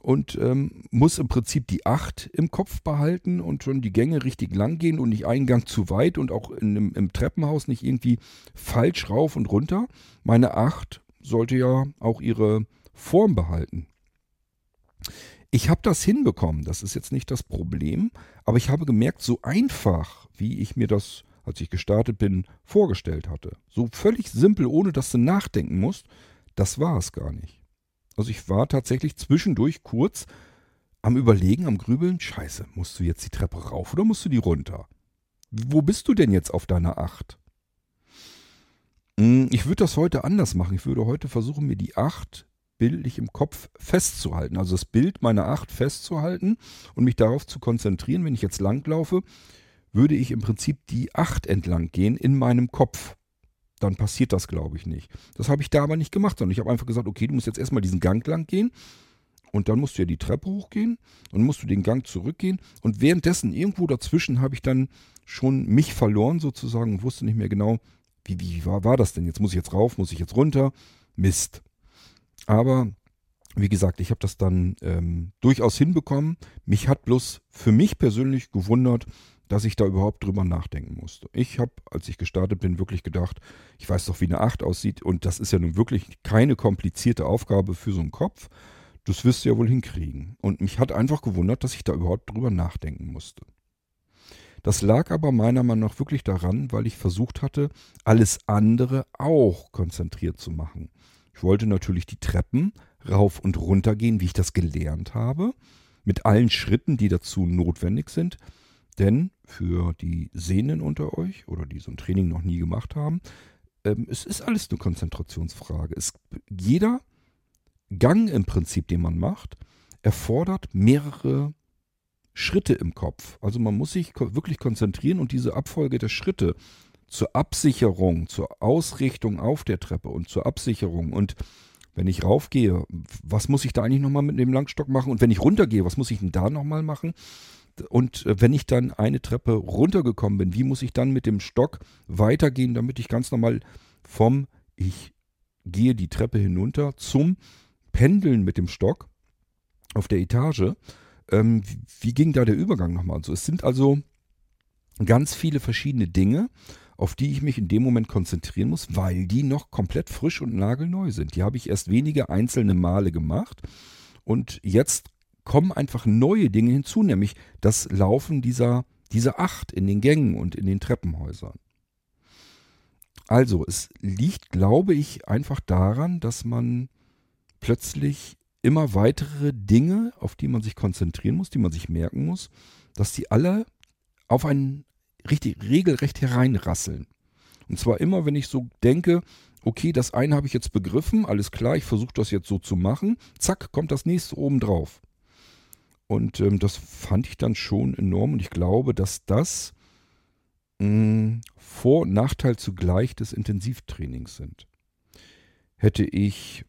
und ähm, muss im Prinzip die 8 im Kopf behalten und schon die Gänge richtig lang gehen und nicht einen Gang zu weit und auch in, im, im Treppenhaus nicht irgendwie falsch rauf und runter. Meine 8 sollte ja auch ihre Form behalten. Ich habe das hinbekommen, das ist jetzt nicht das Problem, aber ich habe gemerkt, so einfach, wie ich mir das, als ich gestartet bin, vorgestellt hatte, so völlig simpel, ohne dass du nachdenken musst, das war es gar nicht. Also ich war tatsächlich zwischendurch kurz am Überlegen, am Grübeln. Scheiße, musst du jetzt die Treppe rauf oder musst du die runter? Wo bist du denn jetzt auf deiner Acht? Hm, ich würde das heute anders machen. Ich würde heute versuchen, mir die Acht bildlich im Kopf festzuhalten. Also das Bild meiner Acht festzuhalten und mich darauf zu konzentrieren. Wenn ich jetzt langlaufe, würde ich im Prinzip die Acht entlang gehen in meinem Kopf. Dann passiert das, glaube ich, nicht. Das habe ich da aber nicht gemacht, sondern ich habe einfach gesagt, okay, du musst jetzt erstmal diesen Gang lang gehen und dann musst du ja die Treppe hochgehen und musst du den Gang zurückgehen und währenddessen irgendwo dazwischen habe ich dann schon mich verloren sozusagen und wusste nicht mehr genau, wie, wie war, war das denn? Jetzt muss ich jetzt rauf, muss ich jetzt runter? Mist. Aber wie gesagt, ich habe das dann ähm, durchaus hinbekommen. Mich hat bloß für mich persönlich gewundert, dass ich da überhaupt drüber nachdenken musste. Ich habe, als ich gestartet bin, wirklich gedacht, ich weiß doch, wie eine 8 aussieht und das ist ja nun wirklich keine komplizierte Aufgabe für so einen Kopf. Das wirst du ja wohl hinkriegen. Und mich hat einfach gewundert, dass ich da überhaupt drüber nachdenken musste. Das lag aber meiner Meinung nach wirklich daran, weil ich versucht hatte, alles andere auch konzentriert zu machen. Ich wollte natürlich die Treppen rauf und runter gehen, wie ich das gelernt habe, mit allen Schritten, die dazu notwendig sind. Denn für die Sehnen unter euch oder die so ein Training noch nie gemacht haben, ähm, es ist alles eine Konzentrationsfrage. Es, jeder Gang im Prinzip, den man macht, erfordert mehrere Schritte im Kopf. Also man muss sich wirklich konzentrieren und diese Abfolge der Schritte zur Absicherung, zur Ausrichtung auf der Treppe und zur Absicherung und wenn ich raufgehe, was muss ich da eigentlich nochmal mit dem Langstock machen? Und wenn ich runtergehe, was muss ich denn da nochmal machen? Und äh, wenn ich dann eine Treppe runtergekommen bin, wie muss ich dann mit dem Stock weitergehen, damit ich ganz normal vom, ich gehe die Treppe hinunter zum Pendeln mit dem Stock auf der Etage. Ähm, wie, wie ging da der Übergang nochmal? Also es sind also ganz viele verschiedene Dinge auf die ich mich in dem Moment konzentrieren muss, weil die noch komplett frisch und nagelneu sind. Die habe ich erst wenige einzelne Male gemacht und jetzt kommen einfach neue Dinge hinzu, nämlich das Laufen dieser, dieser Acht in den Gängen und in den Treppenhäusern. Also, es liegt, glaube ich, einfach daran, dass man plötzlich immer weitere Dinge, auf die man sich konzentrieren muss, die man sich merken muss, dass die alle auf einen richtig regelrecht hereinrasseln. Und zwar immer, wenn ich so denke, okay, das eine habe ich jetzt begriffen, alles klar, ich versuche das jetzt so zu machen, zack, kommt das nächste oben drauf. Und ähm, das fand ich dann schon enorm und ich glaube, dass das mh, hm, Vor- und Nachteil zugleich des Intensivtrainings sind. Hätte ich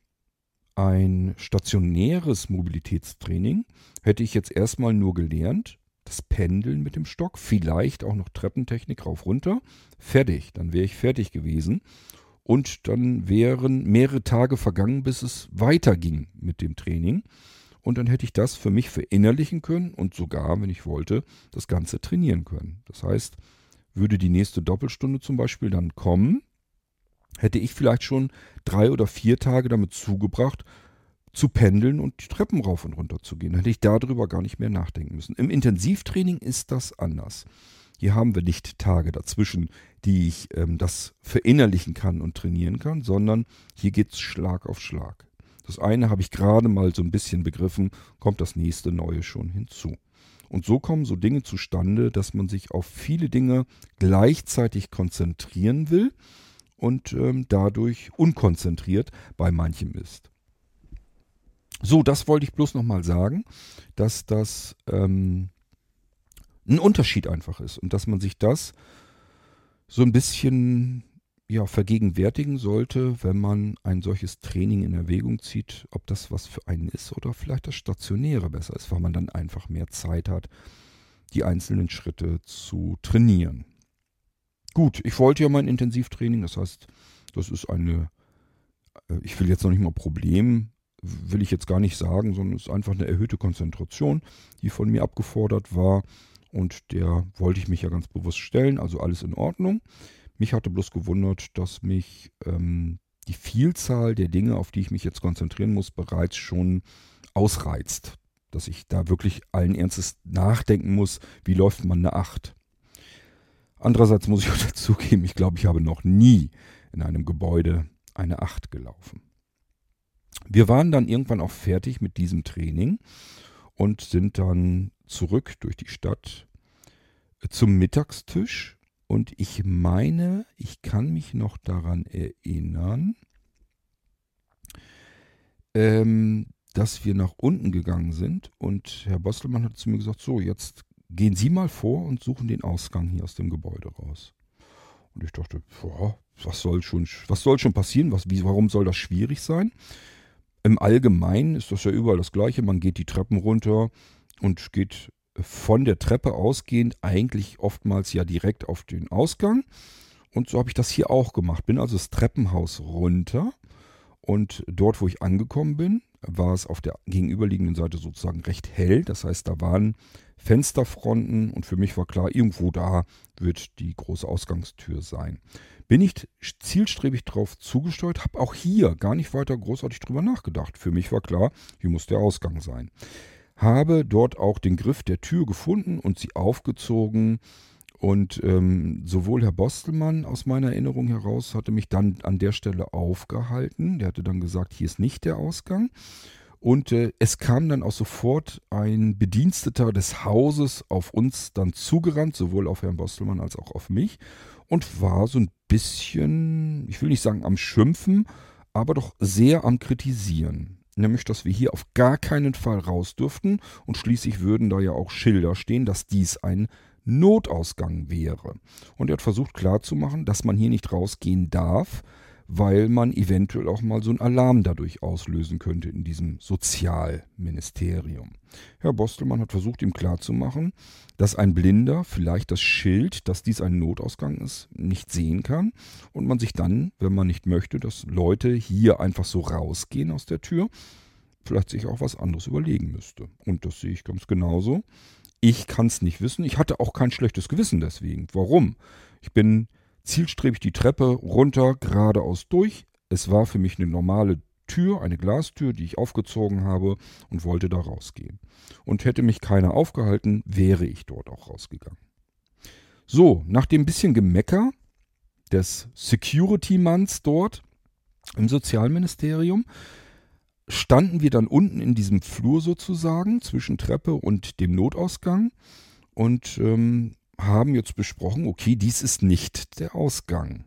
ein stationäres Mobilitätstraining, hätte ich jetzt erstmal nur gelernt, das Pendeln mit dem Stock, vielleicht auch noch Treppentechnik rauf runter. Fertig, dann wäre ich fertig gewesen. Und dann wären mehrere Tage vergangen, bis es weiterging mit dem Training. Und dann hätte ich das für mich verinnerlichen können und sogar, wenn ich wollte, das Ganze trainieren können. Das heißt, würde die nächste Doppelstunde zum Beispiel dann kommen, hätte ich vielleicht schon drei oder vier Tage damit zugebracht, zu pendeln und die Treppen rauf und runter zu gehen. Da hätte ich darüber gar nicht mehr nachdenken müssen. Im Intensivtraining ist das anders. Hier haben wir nicht Tage dazwischen, die ich ähm, das verinnerlichen kann und trainieren kann, sondern hier geht es Schlag auf Schlag. Das eine habe ich gerade mal so ein bisschen begriffen, kommt das nächste Neue schon hinzu. Und so kommen so Dinge zustande, dass man sich auf viele Dinge gleichzeitig konzentrieren will und ähm, dadurch unkonzentriert bei manchem ist. So, das wollte ich bloß nochmal sagen, dass das ähm, ein Unterschied einfach ist und dass man sich das so ein bisschen ja, vergegenwärtigen sollte, wenn man ein solches Training in Erwägung zieht, ob das was für einen ist oder vielleicht das Stationäre besser ist, weil man dann einfach mehr Zeit hat, die einzelnen Schritte zu trainieren. Gut, ich wollte ja mein Intensivtraining, das heißt, das ist eine, äh, ich will jetzt noch nicht mal Problem will ich jetzt gar nicht sagen, sondern es ist einfach eine erhöhte Konzentration, die von mir abgefordert war. Und der wollte ich mich ja ganz bewusst stellen, also alles in Ordnung. Mich hatte bloß gewundert, dass mich ähm, die Vielzahl der Dinge, auf die ich mich jetzt konzentrieren muss, bereits schon ausreizt. Dass ich da wirklich allen Ernstes nachdenken muss, wie läuft man eine Acht. Andererseits muss ich auch dazugeben, ich glaube, ich habe noch nie in einem Gebäude eine Acht gelaufen. Wir waren dann irgendwann auch fertig mit diesem Training und sind dann zurück durch die Stadt äh, zum Mittagstisch. Und ich meine, ich kann mich noch daran erinnern, ähm, dass wir nach unten gegangen sind und Herr Bostelmann hat zu mir gesagt, so, jetzt gehen Sie mal vor und suchen den Ausgang hier aus dem Gebäude raus. Und ich dachte, boah, was soll schon, was soll schon passieren? Was, wie, warum soll das schwierig sein? Im Allgemeinen ist das ja überall das Gleiche. Man geht die Treppen runter und geht von der Treppe ausgehend eigentlich oftmals ja direkt auf den Ausgang. Und so habe ich das hier auch gemacht. Bin also das Treppenhaus runter und dort, wo ich angekommen bin, war es auf der gegenüberliegenden Seite sozusagen recht hell. Das heißt, da waren Fensterfronten und für mich war klar, irgendwo da wird die große Ausgangstür sein. Bin ich zielstrebig drauf zugesteuert, habe auch hier gar nicht weiter großartig drüber nachgedacht. Für mich war klar, hier muss der Ausgang sein. Habe dort auch den Griff der Tür gefunden und sie aufgezogen. Und ähm, sowohl Herr Bostelmann aus meiner Erinnerung heraus hatte mich dann an der Stelle aufgehalten. Der hatte dann gesagt, hier ist nicht der Ausgang. Und äh, es kam dann auch sofort ein Bediensteter des Hauses auf uns dann zugerannt, sowohl auf Herrn Bostelmann als auch auf mich. Und war so ein bisschen, ich will nicht sagen am Schimpfen, aber doch sehr am Kritisieren. Nämlich, dass wir hier auf gar keinen Fall raus dürften und schließlich würden da ja auch Schilder stehen, dass dies ein Notausgang wäre. Und er hat versucht klarzumachen, dass man hier nicht rausgehen darf, weil man eventuell auch mal so einen Alarm dadurch auslösen könnte in diesem Sozialministerium. Herr Bostelmann hat versucht, ihm klarzumachen, dass ein Blinder vielleicht das Schild, dass dies ein Notausgang ist, nicht sehen kann und man sich dann, wenn man nicht möchte, dass Leute hier einfach so rausgehen aus der Tür, vielleicht sich auch was anderes überlegen müsste. Und das sehe ich ganz genauso. Ich kann es nicht wissen. Ich hatte auch kein schlechtes Gewissen deswegen. Warum? Ich bin zielstrebig die Treppe runter, geradeaus durch. Es war für mich eine normale Tür, eine Glastür, die ich aufgezogen habe und wollte da rausgehen. Und hätte mich keiner aufgehalten, wäre ich dort auch rausgegangen. So, nach dem bisschen Gemecker des Security-Manns dort im Sozialministerium standen wir dann unten in diesem Flur sozusagen zwischen Treppe und dem Notausgang und ähm, haben jetzt besprochen, okay, dies ist nicht der Ausgang.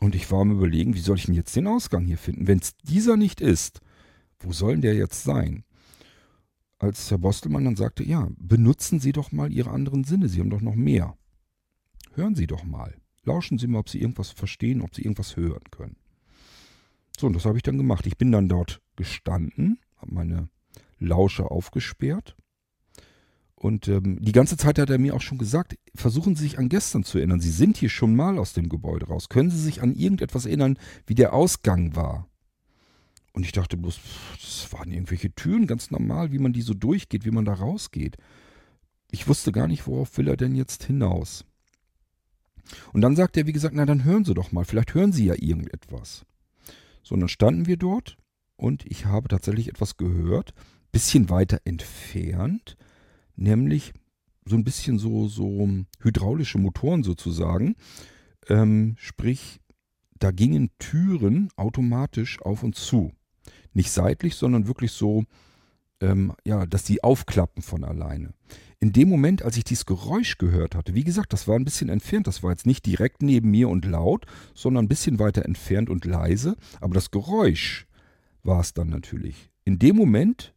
Und ich war am überlegen, wie soll ich denn jetzt den Ausgang hier finden? Wenn es dieser nicht ist, wo soll der jetzt sein? Als Herr Bostelmann dann sagte, ja, benutzen Sie doch mal Ihre anderen Sinne, Sie haben doch noch mehr. Hören Sie doch mal. Lauschen Sie mal, ob Sie irgendwas verstehen, ob Sie irgendwas hören können. So, und das habe ich dann gemacht. Ich bin dann dort gestanden, habe meine Lausche aufgesperrt und ähm, die ganze Zeit hat er mir auch schon gesagt, versuchen Sie sich an gestern zu erinnern. Sie sind hier schon mal aus dem Gebäude raus. Können Sie sich an irgendetwas erinnern, wie der Ausgang war? Und ich dachte bloß, das waren irgendwelche Türen, ganz normal, wie man die so durchgeht, wie man da rausgeht. Ich wusste gar nicht, worauf will er denn jetzt hinaus. Und dann sagt er, wie gesagt, na dann hören Sie doch mal, vielleicht hören Sie ja irgendetwas. So, und dann standen wir dort und ich habe tatsächlich etwas gehört, bisschen weiter entfernt nämlich so ein bisschen so, so hydraulische Motoren sozusagen. Ähm, sprich, da gingen Türen automatisch auf und zu. Nicht seitlich, sondern wirklich so, ähm, ja, dass die aufklappen von alleine. In dem Moment, als ich dieses Geräusch gehört hatte, wie gesagt, das war ein bisschen entfernt, das war jetzt nicht direkt neben mir und laut, sondern ein bisschen weiter entfernt und leise, aber das Geräusch war es dann natürlich. In dem Moment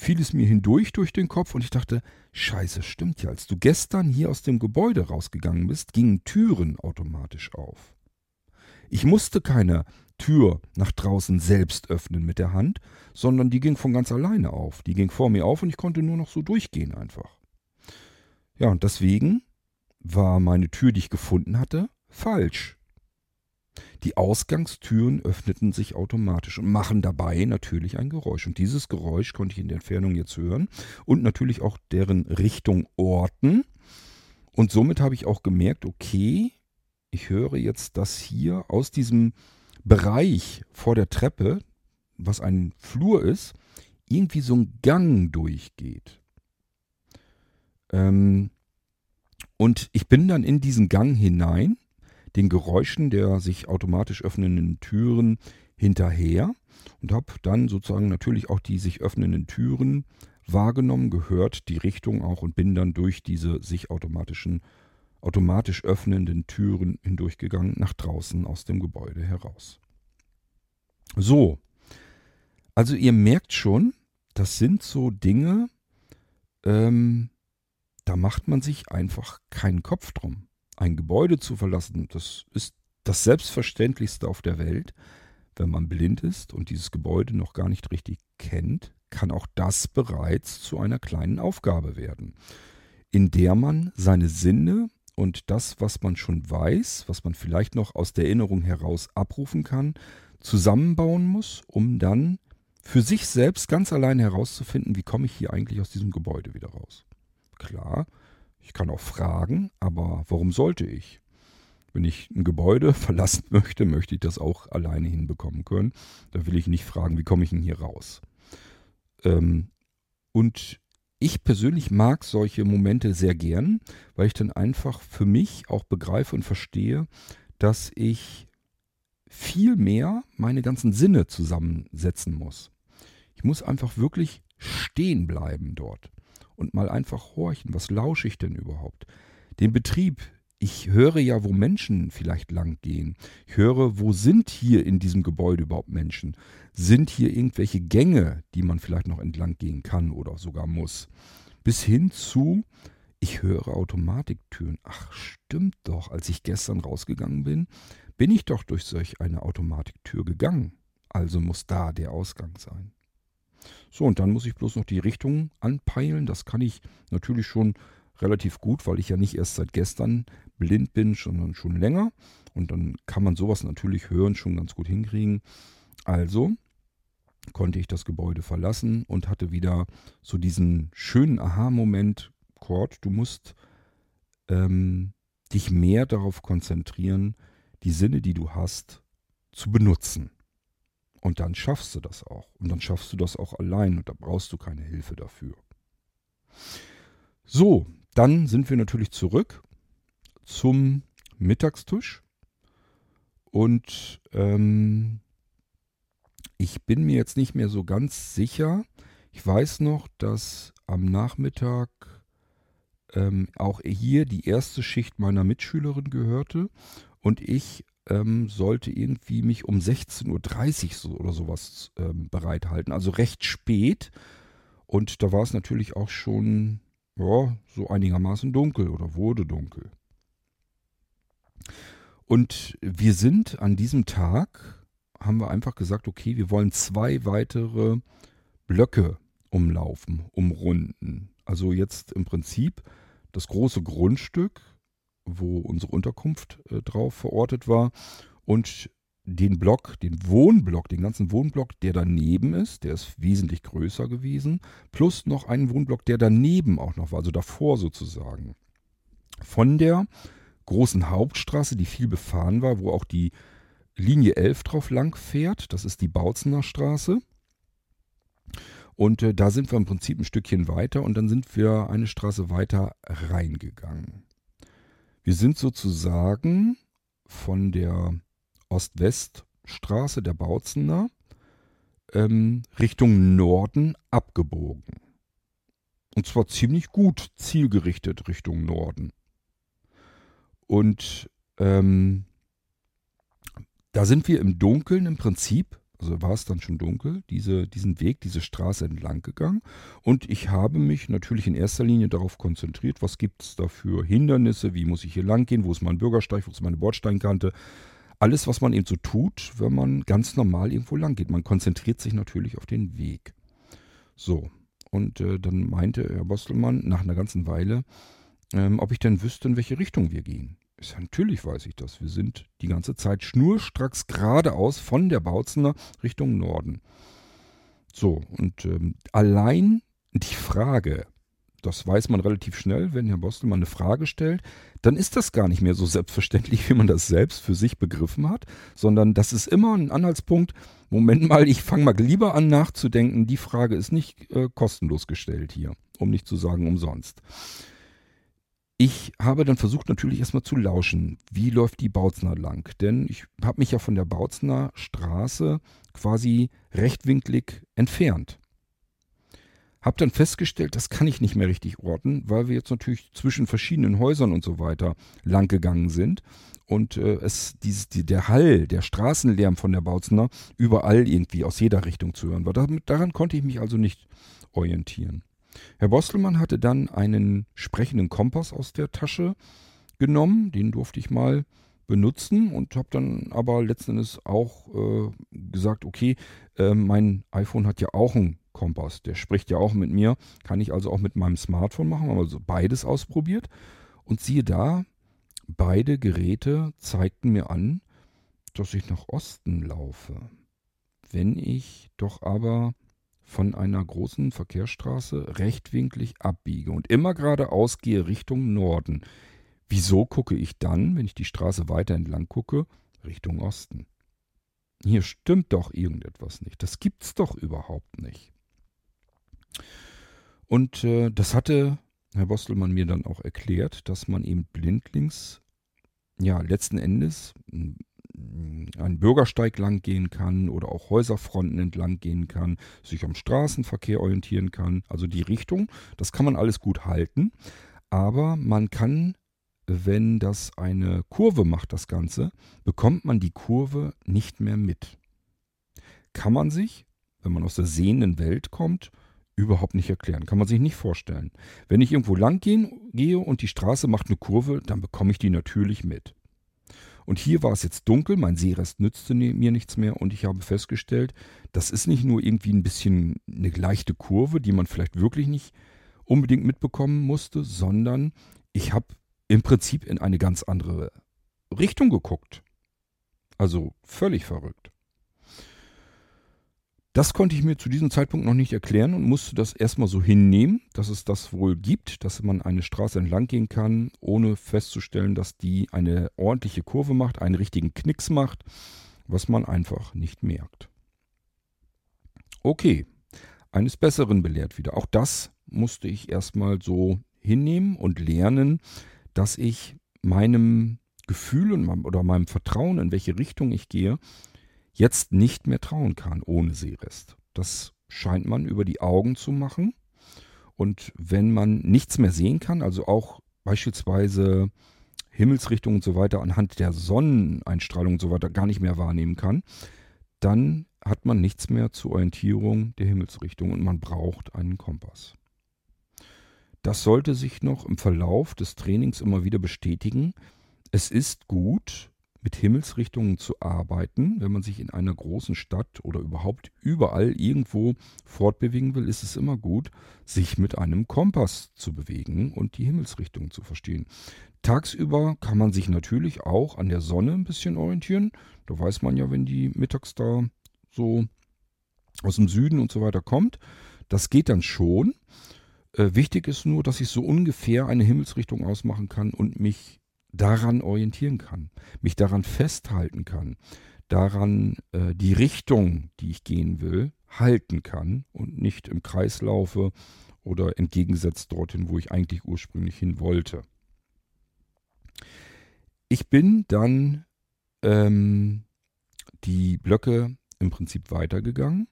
fiel es mir hindurch durch den Kopf und ich dachte, scheiße, stimmt ja, als du gestern hier aus dem Gebäude rausgegangen bist, gingen Türen automatisch auf. Ich musste keine Tür nach draußen selbst öffnen mit der Hand, sondern die ging von ganz alleine auf. Die ging vor mir auf und ich konnte nur noch so durchgehen einfach. Ja, und deswegen war meine Tür, die ich gefunden hatte, falsch. Die Ausgangstüren öffneten sich automatisch und machen dabei natürlich ein Geräusch. Und dieses Geräusch konnte ich in der Entfernung jetzt hören und natürlich auch deren Richtung orten. Und somit habe ich auch gemerkt, okay, ich höre jetzt, dass hier aus diesem Bereich vor der Treppe, was ein Flur ist, irgendwie so ein Gang durchgeht. Ähm, und ich bin dann in diesen Gang hinein den Geräuschen der sich automatisch öffnenden Türen hinterher und habe dann sozusagen natürlich auch die sich öffnenden Türen wahrgenommen, gehört, die Richtung auch und bin dann durch diese sich automatischen, automatisch öffnenden Türen hindurchgegangen nach draußen aus dem Gebäude heraus. So, also ihr merkt schon, das sind so Dinge, ähm, da macht man sich einfach keinen Kopf drum ein Gebäude zu verlassen, das ist das Selbstverständlichste auf der Welt. Wenn man blind ist und dieses Gebäude noch gar nicht richtig kennt, kann auch das bereits zu einer kleinen Aufgabe werden, in der man seine Sinne und das, was man schon weiß, was man vielleicht noch aus der Erinnerung heraus abrufen kann, zusammenbauen muss, um dann für sich selbst ganz allein herauszufinden, wie komme ich hier eigentlich aus diesem Gebäude wieder raus. Klar, ich kann auch fragen, aber warum sollte ich? Wenn ich ein Gebäude verlassen möchte, möchte ich das auch alleine hinbekommen können. Da will ich nicht fragen, wie komme ich denn hier raus? Ähm, und ich persönlich mag solche Momente sehr gern, weil ich dann einfach für mich auch begreife und verstehe, dass ich viel mehr meine ganzen Sinne zusammensetzen muss. Ich muss einfach wirklich stehen bleiben dort und mal einfach horchen, was lausche ich denn überhaupt? Den Betrieb, ich höre ja, wo Menschen vielleicht lang gehen. Ich höre, wo sind hier in diesem Gebäude überhaupt Menschen? Sind hier irgendwelche Gänge, die man vielleicht noch entlang gehen kann oder sogar muss? Bis hin zu, ich höre Automatiktüren. Ach, stimmt doch, als ich gestern rausgegangen bin, bin ich doch durch solch eine Automatiktür gegangen. Also muss da der Ausgang sein. So, und dann muss ich bloß noch die Richtung anpeilen. Das kann ich natürlich schon relativ gut, weil ich ja nicht erst seit gestern blind bin, sondern schon länger. Und dann kann man sowas natürlich hören schon ganz gut hinkriegen. Also konnte ich das Gebäude verlassen und hatte wieder so diesen schönen Aha-Moment. Kurt, du musst ähm, dich mehr darauf konzentrieren, die Sinne, die du hast, zu benutzen. Und dann schaffst du das auch. Und dann schaffst du das auch allein und da brauchst du keine Hilfe dafür. So, dann sind wir natürlich zurück zum Mittagstisch. Und ähm, ich bin mir jetzt nicht mehr so ganz sicher. Ich weiß noch, dass am Nachmittag ähm, auch hier die erste Schicht meiner Mitschülerin gehörte und ich ähm, sollte irgendwie mich um 16.30 Uhr so, oder sowas ähm, bereithalten. Also recht spät. Und da war es natürlich auch schon ja, so einigermaßen dunkel oder wurde dunkel. Und wir sind an diesem Tag, haben wir einfach gesagt, okay, wir wollen zwei weitere Blöcke umlaufen, umrunden. Also jetzt im Prinzip das große Grundstück wo unsere Unterkunft äh, drauf verortet war. Und den Block, den Wohnblock, den ganzen Wohnblock, der daneben ist, der ist wesentlich größer gewesen, plus noch einen Wohnblock, der daneben auch noch war, also davor sozusagen. Von der großen Hauptstraße, die viel befahren war, wo auch die Linie 11 drauf lang fährt, das ist die Bautzener Straße. Und äh, da sind wir im Prinzip ein Stückchen weiter und dann sind wir eine Straße weiter reingegangen. Wir sind sozusagen von der Ost-West-Straße der Bautzener ähm, Richtung Norden abgebogen. Und zwar ziemlich gut zielgerichtet Richtung Norden. Und ähm, da sind wir im Dunkeln im Prinzip also war es dann schon dunkel, diese, diesen Weg, diese Straße entlang gegangen. Und ich habe mich natürlich in erster Linie darauf konzentriert, was gibt es da für Hindernisse, wie muss ich hier lang gehen, wo ist mein Bürgersteig, wo ist meine Bordsteinkante. Alles, was man eben so tut, wenn man ganz normal irgendwo lang geht. Man konzentriert sich natürlich auf den Weg. So, und äh, dann meinte Herr Bostelmann nach einer ganzen Weile, ähm, ob ich denn wüsste, in welche Richtung wir gehen. Ja, natürlich weiß ich das. Wir sind die ganze Zeit schnurstracks geradeaus von der Bautzener Richtung Norden. So, und ähm, allein die Frage, das weiß man relativ schnell, wenn Herr Bostelmann eine Frage stellt, dann ist das gar nicht mehr so selbstverständlich, wie man das selbst für sich begriffen hat, sondern das ist immer ein Anhaltspunkt. Moment mal, ich fange mal lieber an nachzudenken. Die Frage ist nicht äh, kostenlos gestellt hier, um nicht zu sagen umsonst. Ich habe dann versucht natürlich erstmal zu lauschen, wie läuft die Bautzner lang. Denn ich habe mich ja von der Bautzner Straße quasi rechtwinklig entfernt. Hab dann festgestellt, das kann ich nicht mehr richtig orten, weil wir jetzt natürlich zwischen verschiedenen Häusern und so weiter lang gegangen sind und äh, es dieses, die, der Hall, der Straßenlärm von der Bautzner überall irgendwie aus jeder Richtung zu hören war. Damit, daran konnte ich mich also nicht orientieren. Herr Bostelmann hatte dann einen sprechenden Kompass aus der Tasche genommen, den durfte ich mal benutzen und habe dann aber letzten Endes auch äh, gesagt, okay, äh, mein iPhone hat ja auch einen Kompass, der spricht ja auch mit mir, kann ich also auch mit meinem Smartphone machen, haben also beides ausprobiert und siehe da, beide Geräte zeigten mir an, dass ich nach Osten laufe. Wenn ich doch aber von einer großen Verkehrsstraße rechtwinklig abbiege und immer geradeaus gehe Richtung Norden, wieso gucke ich dann, wenn ich die Straße weiter entlang gucke, Richtung Osten? Hier stimmt doch irgendetwas nicht. Das gibt's doch überhaupt nicht. Und äh, das hatte Herr Bostelmann mir dann auch erklärt, dass man eben blindlings, ja, letzten Endes einen Bürgersteig lang gehen kann oder auch Häuserfronten entlang gehen kann, sich am Straßenverkehr orientieren kann. Also die Richtung, das kann man alles gut halten. Aber man kann, wenn das eine Kurve macht, das Ganze, bekommt man die Kurve nicht mehr mit. Kann man sich, wenn man aus der sehenden Welt kommt, überhaupt nicht erklären. Kann man sich nicht vorstellen. Wenn ich irgendwo lang gehe und die Straße macht eine Kurve, dann bekomme ich die natürlich mit. Und hier war es jetzt dunkel, mein Sehrest nützte ne, mir nichts mehr und ich habe festgestellt, das ist nicht nur irgendwie ein bisschen eine leichte Kurve, die man vielleicht wirklich nicht unbedingt mitbekommen musste, sondern ich habe im Prinzip in eine ganz andere Richtung geguckt. Also völlig verrückt. Das konnte ich mir zu diesem Zeitpunkt noch nicht erklären und musste das erstmal so hinnehmen, dass es das wohl gibt, dass man eine Straße entlang gehen kann, ohne festzustellen, dass die eine ordentliche Kurve macht, einen richtigen Knicks macht, was man einfach nicht merkt. Okay, eines Besseren belehrt wieder. Auch das musste ich erstmal so hinnehmen und lernen, dass ich meinem Gefühl und oder meinem Vertrauen, in welche Richtung ich gehe, jetzt nicht mehr trauen kann ohne Seerest. Das scheint man über die Augen zu machen. Und wenn man nichts mehr sehen kann, also auch beispielsweise Himmelsrichtung und so weiter anhand der Sonneneinstrahlung und so weiter gar nicht mehr wahrnehmen kann, dann hat man nichts mehr zur Orientierung der Himmelsrichtung und man braucht einen Kompass. Das sollte sich noch im Verlauf des Trainings immer wieder bestätigen. Es ist gut, mit Himmelsrichtungen zu arbeiten. Wenn man sich in einer großen Stadt oder überhaupt überall irgendwo fortbewegen will, ist es immer gut, sich mit einem Kompass zu bewegen und die Himmelsrichtung zu verstehen. Tagsüber kann man sich natürlich auch an der Sonne ein bisschen orientieren. Da weiß man ja, wenn die mittags da so aus dem Süden und so weiter kommt. Das geht dann schon. Äh, wichtig ist nur, dass ich so ungefähr eine Himmelsrichtung ausmachen kann und mich daran orientieren kann, mich daran festhalten kann, daran äh, die Richtung, die ich gehen will, halten kann und nicht im Kreis laufe oder entgegensetzt dorthin, wo ich eigentlich ursprünglich hin wollte. Ich bin dann ähm, die Blöcke im Prinzip weitergegangen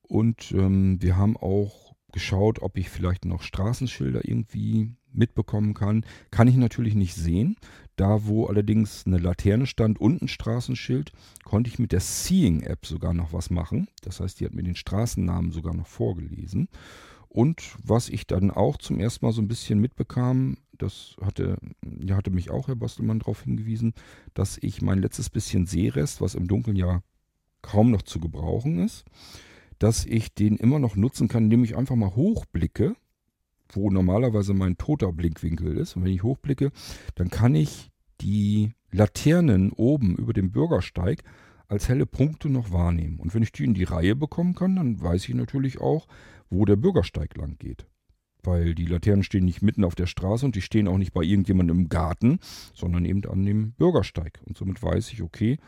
und ähm, wir haben auch geschaut, ob ich vielleicht noch Straßenschilder irgendwie mitbekommen kann. Kann ich natürlich nicht sehen. Da, wo allerdings eine Laterne stand und ein Straßenschild, konnte ich mit der Seeing-App sogar noch was machen. Das heißt, die hat mir den Straßennamen sogar noch vorgelesen. Und was ich dann auch zum ersten Mal so ein bisschen mitbekam, das hatte, ja, hatte mich auch Herr Bastelmann darauf hingewiesen, dass ich mein letztes bisschen Seerest, was im Dunkeln ja kaum noch zu gebrauchen ist, dass ich den immer noch nutzen kann, indem ich einfach mal hochblicke wo normalerweise mein toter Blinkwinkel ist. Und wenn ich hochblicke, dann kann ich die Laternen oben über dem Bürgersteig als helle Punkte noch wahrnehmen. Und wenn ich die in die Reihe bekommen kann, dann weiß ich natürlich auch, wo der Bürgersteig lang geht. Weil die Laternen stehen nicht mitten auf der Straße und die stehen auch nicht bei irgendjemandem im Garten, sondern eben an dem Bürgersteig. Und somit weiß ich, okay,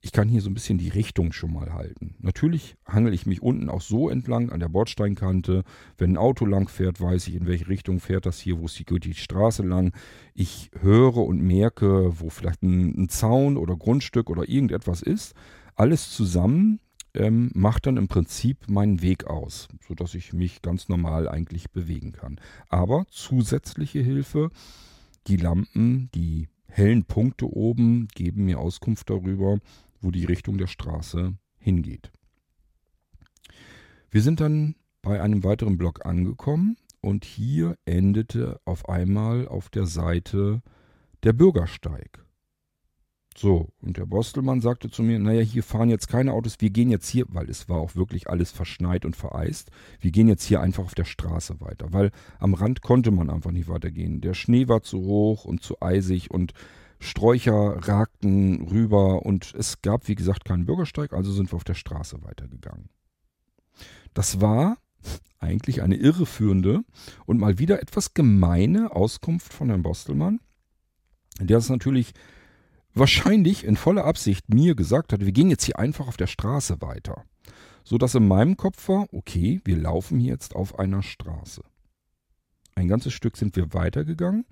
ich kann hier so ein bisschen die Richtung schon mal halten. Natürlich hangel ich mich unten auch so entlang an der Bordsteinkante. Wenn ein Auto lang fährt, weiß ich, in welche Richtung fährt das hier, wo ist die, Straße lang. Ich höre und merke, wo vielleicht ein, ein Zaun oder Grundstück oder irgendetwas ist. Alles zusammen ähm, macht dann im Prinzip meinen Weg aus, sodass ich mich ganz normal eigentlich bewegen kann. Aber zusätzliche Hilfe, die Lampen, die hellen Punkte oben geben mir Auskunft darüber, wo die Richtung der Straße hingeht. Wir sind dann bei einem weiteren Block angekommen und hier endete auf einmal auf der Seite der Bürgersteig. So, und der Bostelmann sagte zu mir, naja, hier fahren jetzt keine Autos, wir gehen jetzt hier, weil es war auch wirklich alles verschneit und vereist, wir gehen jetzt hier einfach auf der Straße weiter, weil am Rand konnte man einfach nicht weitergehen. Der Schnee war zu hoch und zu eisig und Sträucher ragten rüber und es gab, wie gesagt, keinen Bürgersteig, also sind wir auf der Straße weitergegangen. Das war eigentlich eine irreführende und mal wieder etwas gemeine Auskunft von Herrn Bostelmann, der es natürlich wahrscheinlich in voller Absicht mir gesagt hat, wir gehen jetzt hier einfach auf der Straße weiter. So dass in meinem Kopf war, okay, wir laufen hier jetzt auf einer Straße. Ein ganzes Stück sind wir weitergegangen,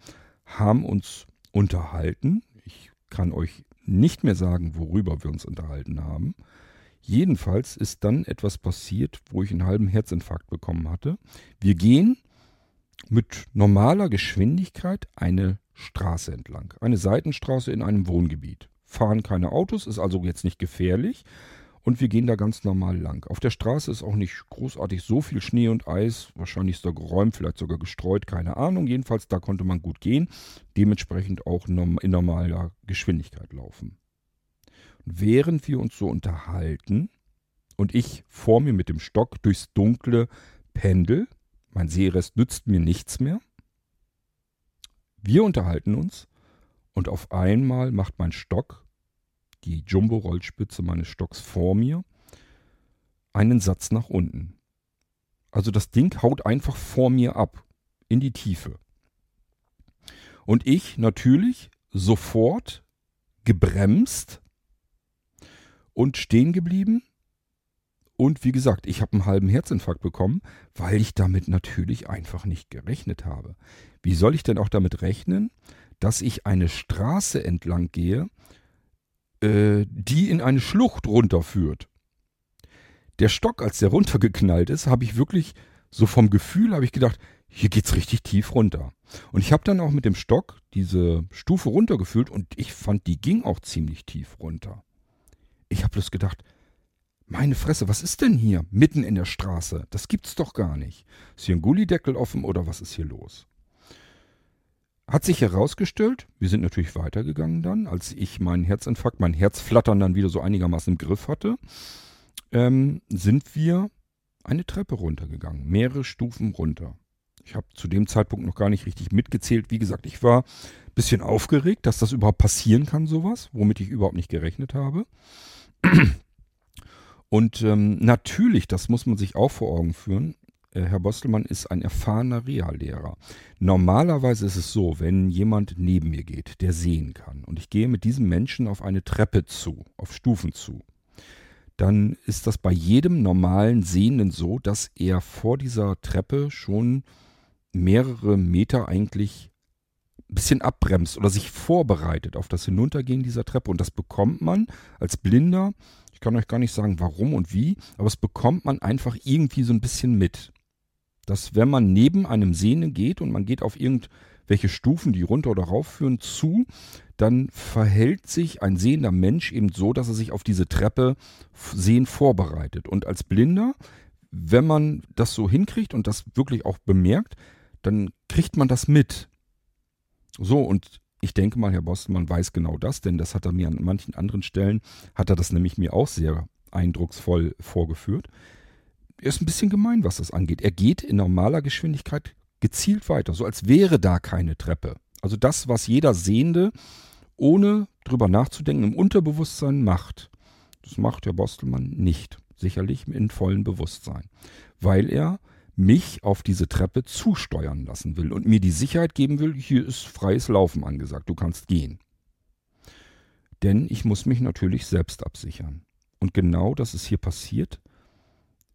haben uns unterhalten. Ich kann euch nicht mehr sagen, worüber wir uns unterhalten haben. Jedenfalls ist dann etwas passiert, wo ich einen halben Herzinfarkt bekommen hatte. Wir gehen mit normaler Geschwindigkeit eine Straße entlang. Eine Seitenstraße in einem Wohngebiet. Fahren keine Autos, ist also jetzt nicht gefährlich. Und wir gehen da ganz normal lang. Auf der Straße ist auch nicht großartig so viel Schnee und Eis. Wahrscheinlich ist da geräumt, vielleicht sogar gestreut, keine Ahnung. Jedenfalls, da konnte man gut gehen. Dementsprechend auch in normaler Geschwindigkeit laufen. Und während wir uns so unterhalten und ich vor mir mit dem Stock durchs dunkle Pendel, mein Seerest nützt mir nichts mehr, wir unterhalten uns und auf einmal macht mein Stock, die Jumbo-Rollspitze meines Stocks vor mir, einen Satz nach unten. Also das Ding haut einfach vor mir ab, in die Tiefe. Und ich natürlich sofort gebremst und stehen geblieben. Und wie gesagt, ich habe einen halben Herzinfarkt bekommen, weil ich damit natürlich einfach nicht gerechnet habe. Wie soll ich denn auch damit rechnen, dass ich eine Straße entlang gehe, äh, die in eine Schlucht runterführt? Der Stock, als der runtergeknallt ist, habe ich wirklich so vom Gefühl, habe ich gedacht, hier geht's richtig tief runter. Und ich habe dann auch mit dem Stock diese Stufe runtergefühlt und ich fand, die ging auch ziemlich tief runter. Ich habe bloß gedacht, meine Fresse, was ist denn hier mitten in der Straße? Das gibt's doch gar nicht. Ist hier ein Gullideckel offen oder was ist hier los? Hat sich herausgestellt, wir sind natürlich weitergegangen dann, als ich meinen Herzinfarkt, mein Herzflattern dann wieder so einigermaßen im Griff hatte, ähm, sind wir eine Treppe runtergegangen, mehrere Stufen runter. Ich habe zu dem Zeitpunkt noch gar nicht richtig mitgezählt. Wie gesagt, ich war ein bisschen aufgeregt, dass das überhaupt passieren kann, sowas, womit ich überhaupt nicht gerechnet habe. Und ähm, natürlich, das muss man sich auch vor Augen führen, Herr Bostelmann ist ein erfahrener Reallehrer. Normalerweise ist es so, wenn jemand neben mir geht, der sehen kann, und ich gehe mit diesem Menschen auf eine Treppe zu, auf Stufen zu, dann ist das bei jedem normalen Sehenden so, dass er vor dieser Treppe schon mehrere Meter eigentlich ein bisschen abbremst oder sich vorbereitet auf das Hinuntergehen dieser Treppe. Und das bekommt man als Blinder, ich kann euch gar nicht sagen, warum und wie, aber es bekommt man einfach irgendwie so ein bisschen mit dass wenn man neben einem Sehenden geht und man geht auf irgendwelche Stufen, die runter oder rauf führen, zu, dann verhält sich ein sehender Mensch eben so, dass er sich auf diese Treppe sehen vorbereitet. Und als Blinder, wenn man das so hinkriegt und das wirklich auch bemerkt, dann kriegt man das mit. So, und ich denke mal, Herr Bostmann weiß genau das, denn das hat er mir an manchen anderen Stellen, hat er das nämlich mir auch sehr eindrucksvoll vorgeführt er ist ein bisschen gemein, was das angeht. Er geht in normaler Geschwindigkeit gezielt weiter, so als wäre da keine Treppe. Also das, was jeder Sehende, ohne drüber nachzudenken, im Unterbewusstsein macht, das macht der Bostelmann nicht. Sicherlich in vollem Bewusstsein. Weil er mich auf diese Treppe zusteuern lassen will und mir die Sicherheit geben will, hier ist freies Laufen angesagt, du kannst gehen. Denn ich muss mich natürlich selbst absichern. Und genau das ist hier passiert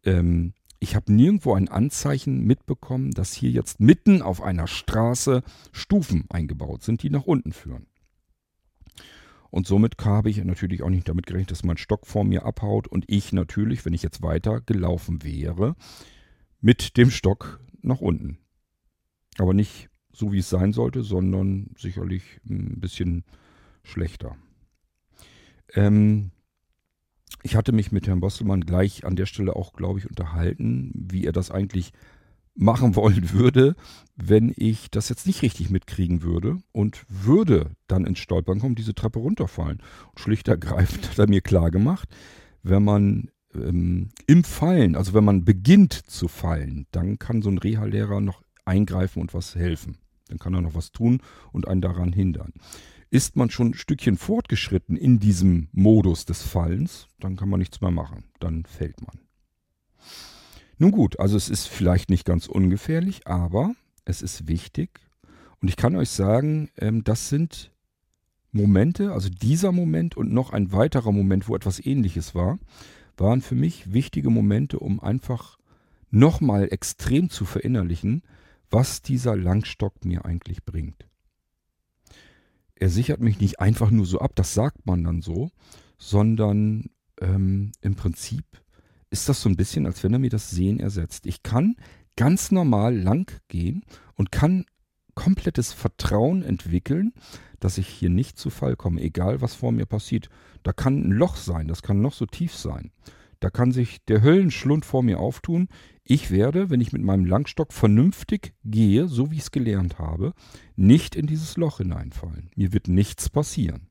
ähm, ich habe nirgendwo ein Anzeichen mitbekommen, dass hier jetzt mitten auf einer Straße Stufen eingebaut sind, die nach unten führen. Und somit habe ich natürlich auch nicht damit gerechnet, dass mein Stock vor mir abhaut und ich natürlich, wenn ich jetzt weiter gelaufen wäre, mit dem Stock nach unten. Aber nicht so, wie es sein sollte, sondern sicherlich ein bisschen schlechter. Ähm, ich hatte mich mit Herrn Bostelmann gleich an der Stelle auch, glaube ich, unterhalten, wie er das eigentlich machen wollen würde, wenn ich das jetzt nicht richtig mitkriegen würde und würde dann ins Stolpern kommen, diese Treppe runterfallen. Und schlicht ergreifend hat er mir klar gemacht, wenn man ähm, im Fallen, also wenn man beginnt zu fallen, dann kann so ein Reha-Lehrer noch eingreifen und was helfen. Dann kann er noch was tun und einen daran hindern. Ist man schon ein Stückchen fortgeschritten in diesem Modus des Fallens, dann kann man nichts mehr machen. Dann fällt man. Nun gut, also es ist vielleicht nicht ganz ungefährlich, aber es ist wichtig. Und ich kann euch sagen, ähm, das sind Momente, also dieser Moment und noch ein weiterer Moment, wo etwas ähnliches war, waren für mich wichtige Momente, um einfach nochmal extrem zu verinnerlichen, was dieser Langstock mir eigentlich bringt. Er sichert mich nicht einfach nur so ab, das sagt man dann so, sondern ähm, im Prinzip ist das so ein bisschen, als wenn er mir das Sehen ersetzt. Ich kann ganz normal lang gehen und kann komplettes Vertrauen entwickeln, dass ich hier nicht zu Fall komme, egal was vor mir passiert. Da kann ein Loch sein, das kann noch so tief sein. Da kann sich der Höllenschlund vor mir auftun. Ich werde, wenn ich mit meinem Langstock vernünftig gehe, so wie ich es gelernt habe, nicht in dieses Loch hineinfallen. Mir wird nichts passieren.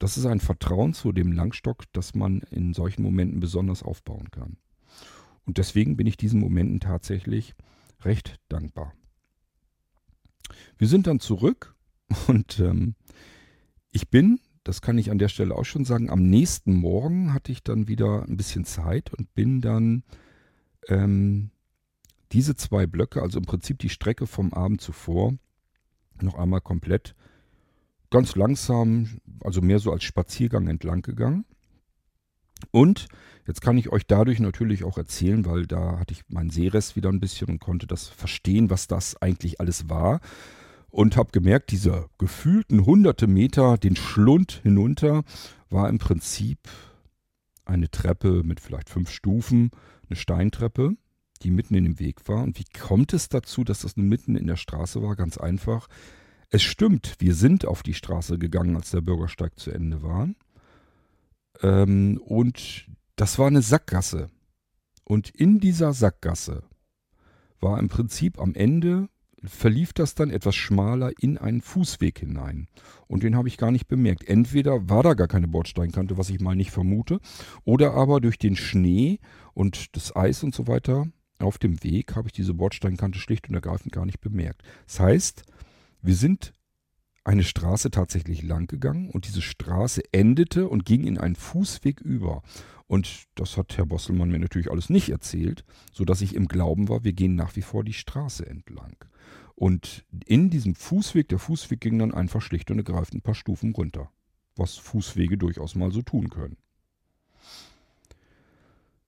Das ist ein Vertrauen zu dem Langstock, das man in solchen Momenten besonders aufbauen kann. Und deswegen bin ich diesen Momenten tatsächlich recht dankbar. Wir sind dann zurück und ähm, ich bin, das kann ich an der Stelle auch schon sagen, am nächsten Morgen hatte ich dann wieder ein bisschen Zeit und bin dann ähm, diese zwei Blöcke, also im Prinzip die Strecke vom Abend zuvor, noch einmal komplett ganz langsam, also mehr so als Spaziergang entlang gegangen. Und jetzt kann ich euch dadurch natürlich auch erzählen, weil da hatte ich meinen Sehrest wieder ein bisschen und konnte das verstehen, was das eigentlich alles war. Und habe gemerkt, diese gefühlten hunderte Meter, den Schlund hinunter, war im Prinzip eine Treppe mit vielleicht fünf Stufen, eine Steintreppe, die mitten in dem Weg war. Und wie kommt es dazu, dass das mitten in der Straße war? Ganz einfach. Es stimmt, wir sind auf die Straße gegangen, als der Bürgersteig zu Ende war. Ähm, und das war eine Sackgasse. Und in dieser Sackgasse war im Prinzip am Ende, verlief das dann etwas schmaler in einen Fußweg hinein. Und den habe ich gar nicht bemerkt. Entweder war da gar keine Bordsteinkante, was ich mal nicht vermute, oder aber durch den Schnee und das Eis und so weiter auf dem Weg habe ich diese Bordsteinkante schlicht und ergreifend gar nicht bemerkt. Das heißt, wir sind eine Straße tatsächlich lang gegangen und diese Straße endete und ging in einen Fußweg über. Und das hat Herr Bosselmann mir natürlich alles nicht erzählt, sodass ich im Glauben war, wir gehen nach wie vor die Straße entlang. Und in diesem Fußweg, der Fußweg ging dann einfach schlicht und ergreifend ein paar Stufen runter. Was Fußwege durchaus mal so tun können.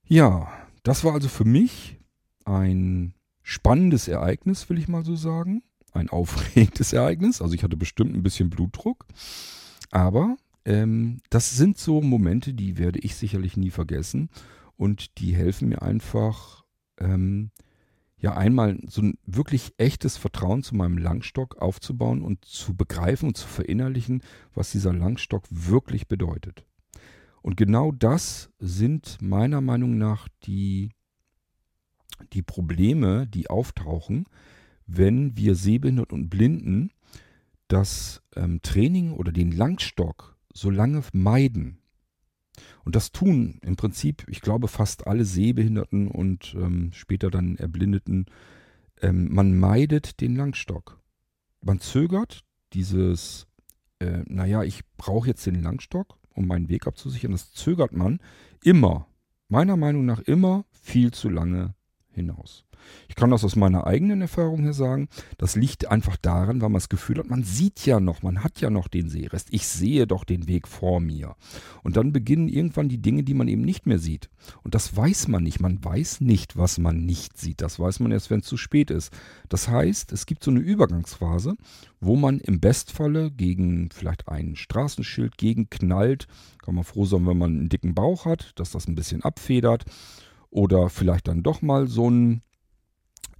Ja, das war also für mich ein spannendes Ereignis, will ich mal so sagen ein aufregendes Ereignis. Also ich hatte bestimmt ein bisschen Blutdruck. Aber ähm, das sind so Momente, die werde ich sicherlich nie vergessen. Und die helfen mir einfach, ähm, ja, einmal so ein wirklich echtes Vertrauen zu meinem Langstock aufzubauen und zu begreifen und zu verinnerlichen, was dieser Langstock wirklich bedeutet. Und genau das sind meiner Meinung nach die, die Probleme, die auftauchen, wenn wir Sehbehinderten und Blinden das ähm, Training oder den Langstock so lange meiden. Und das tun im Prinzip, ich glaube, fast alle Sehbehinderten und ähm, später dann Erblindeten. Ähm, man meidet den Langstock. Man zögert dieses, äh, naja, ich brauche jetzt den Langstock, um meinen Weg abzusichern. Das zögert man immer, meiner Meinung nach immer viel zu lange hinaus. Ich kann das aus meiner eigenen Erfahrung her sagen. Das liegt einfach daran, weil man das Gefühl hat, man sieht ja noch, man hat ja noch den Seerest. Ich sehe doch den Weg vor mir. Und dann beginnen irgendwann die Dinge, die man eben nicht mehr sieht. Und das weiß man nicht. Man weiß nicht, was man nicht sieht. Das weiß man erst, wenn es zu spät ist. Das heißt, es gibt so eine Übergangsphase, wo man im Bestfalle gegen vielleicht ein Straßenschild gegenknallt. Kann man froh sein, wenn man einen dicken Bauch hat, dass das ein bisschen abfedert. Oder vielleicht dann doch mal so ein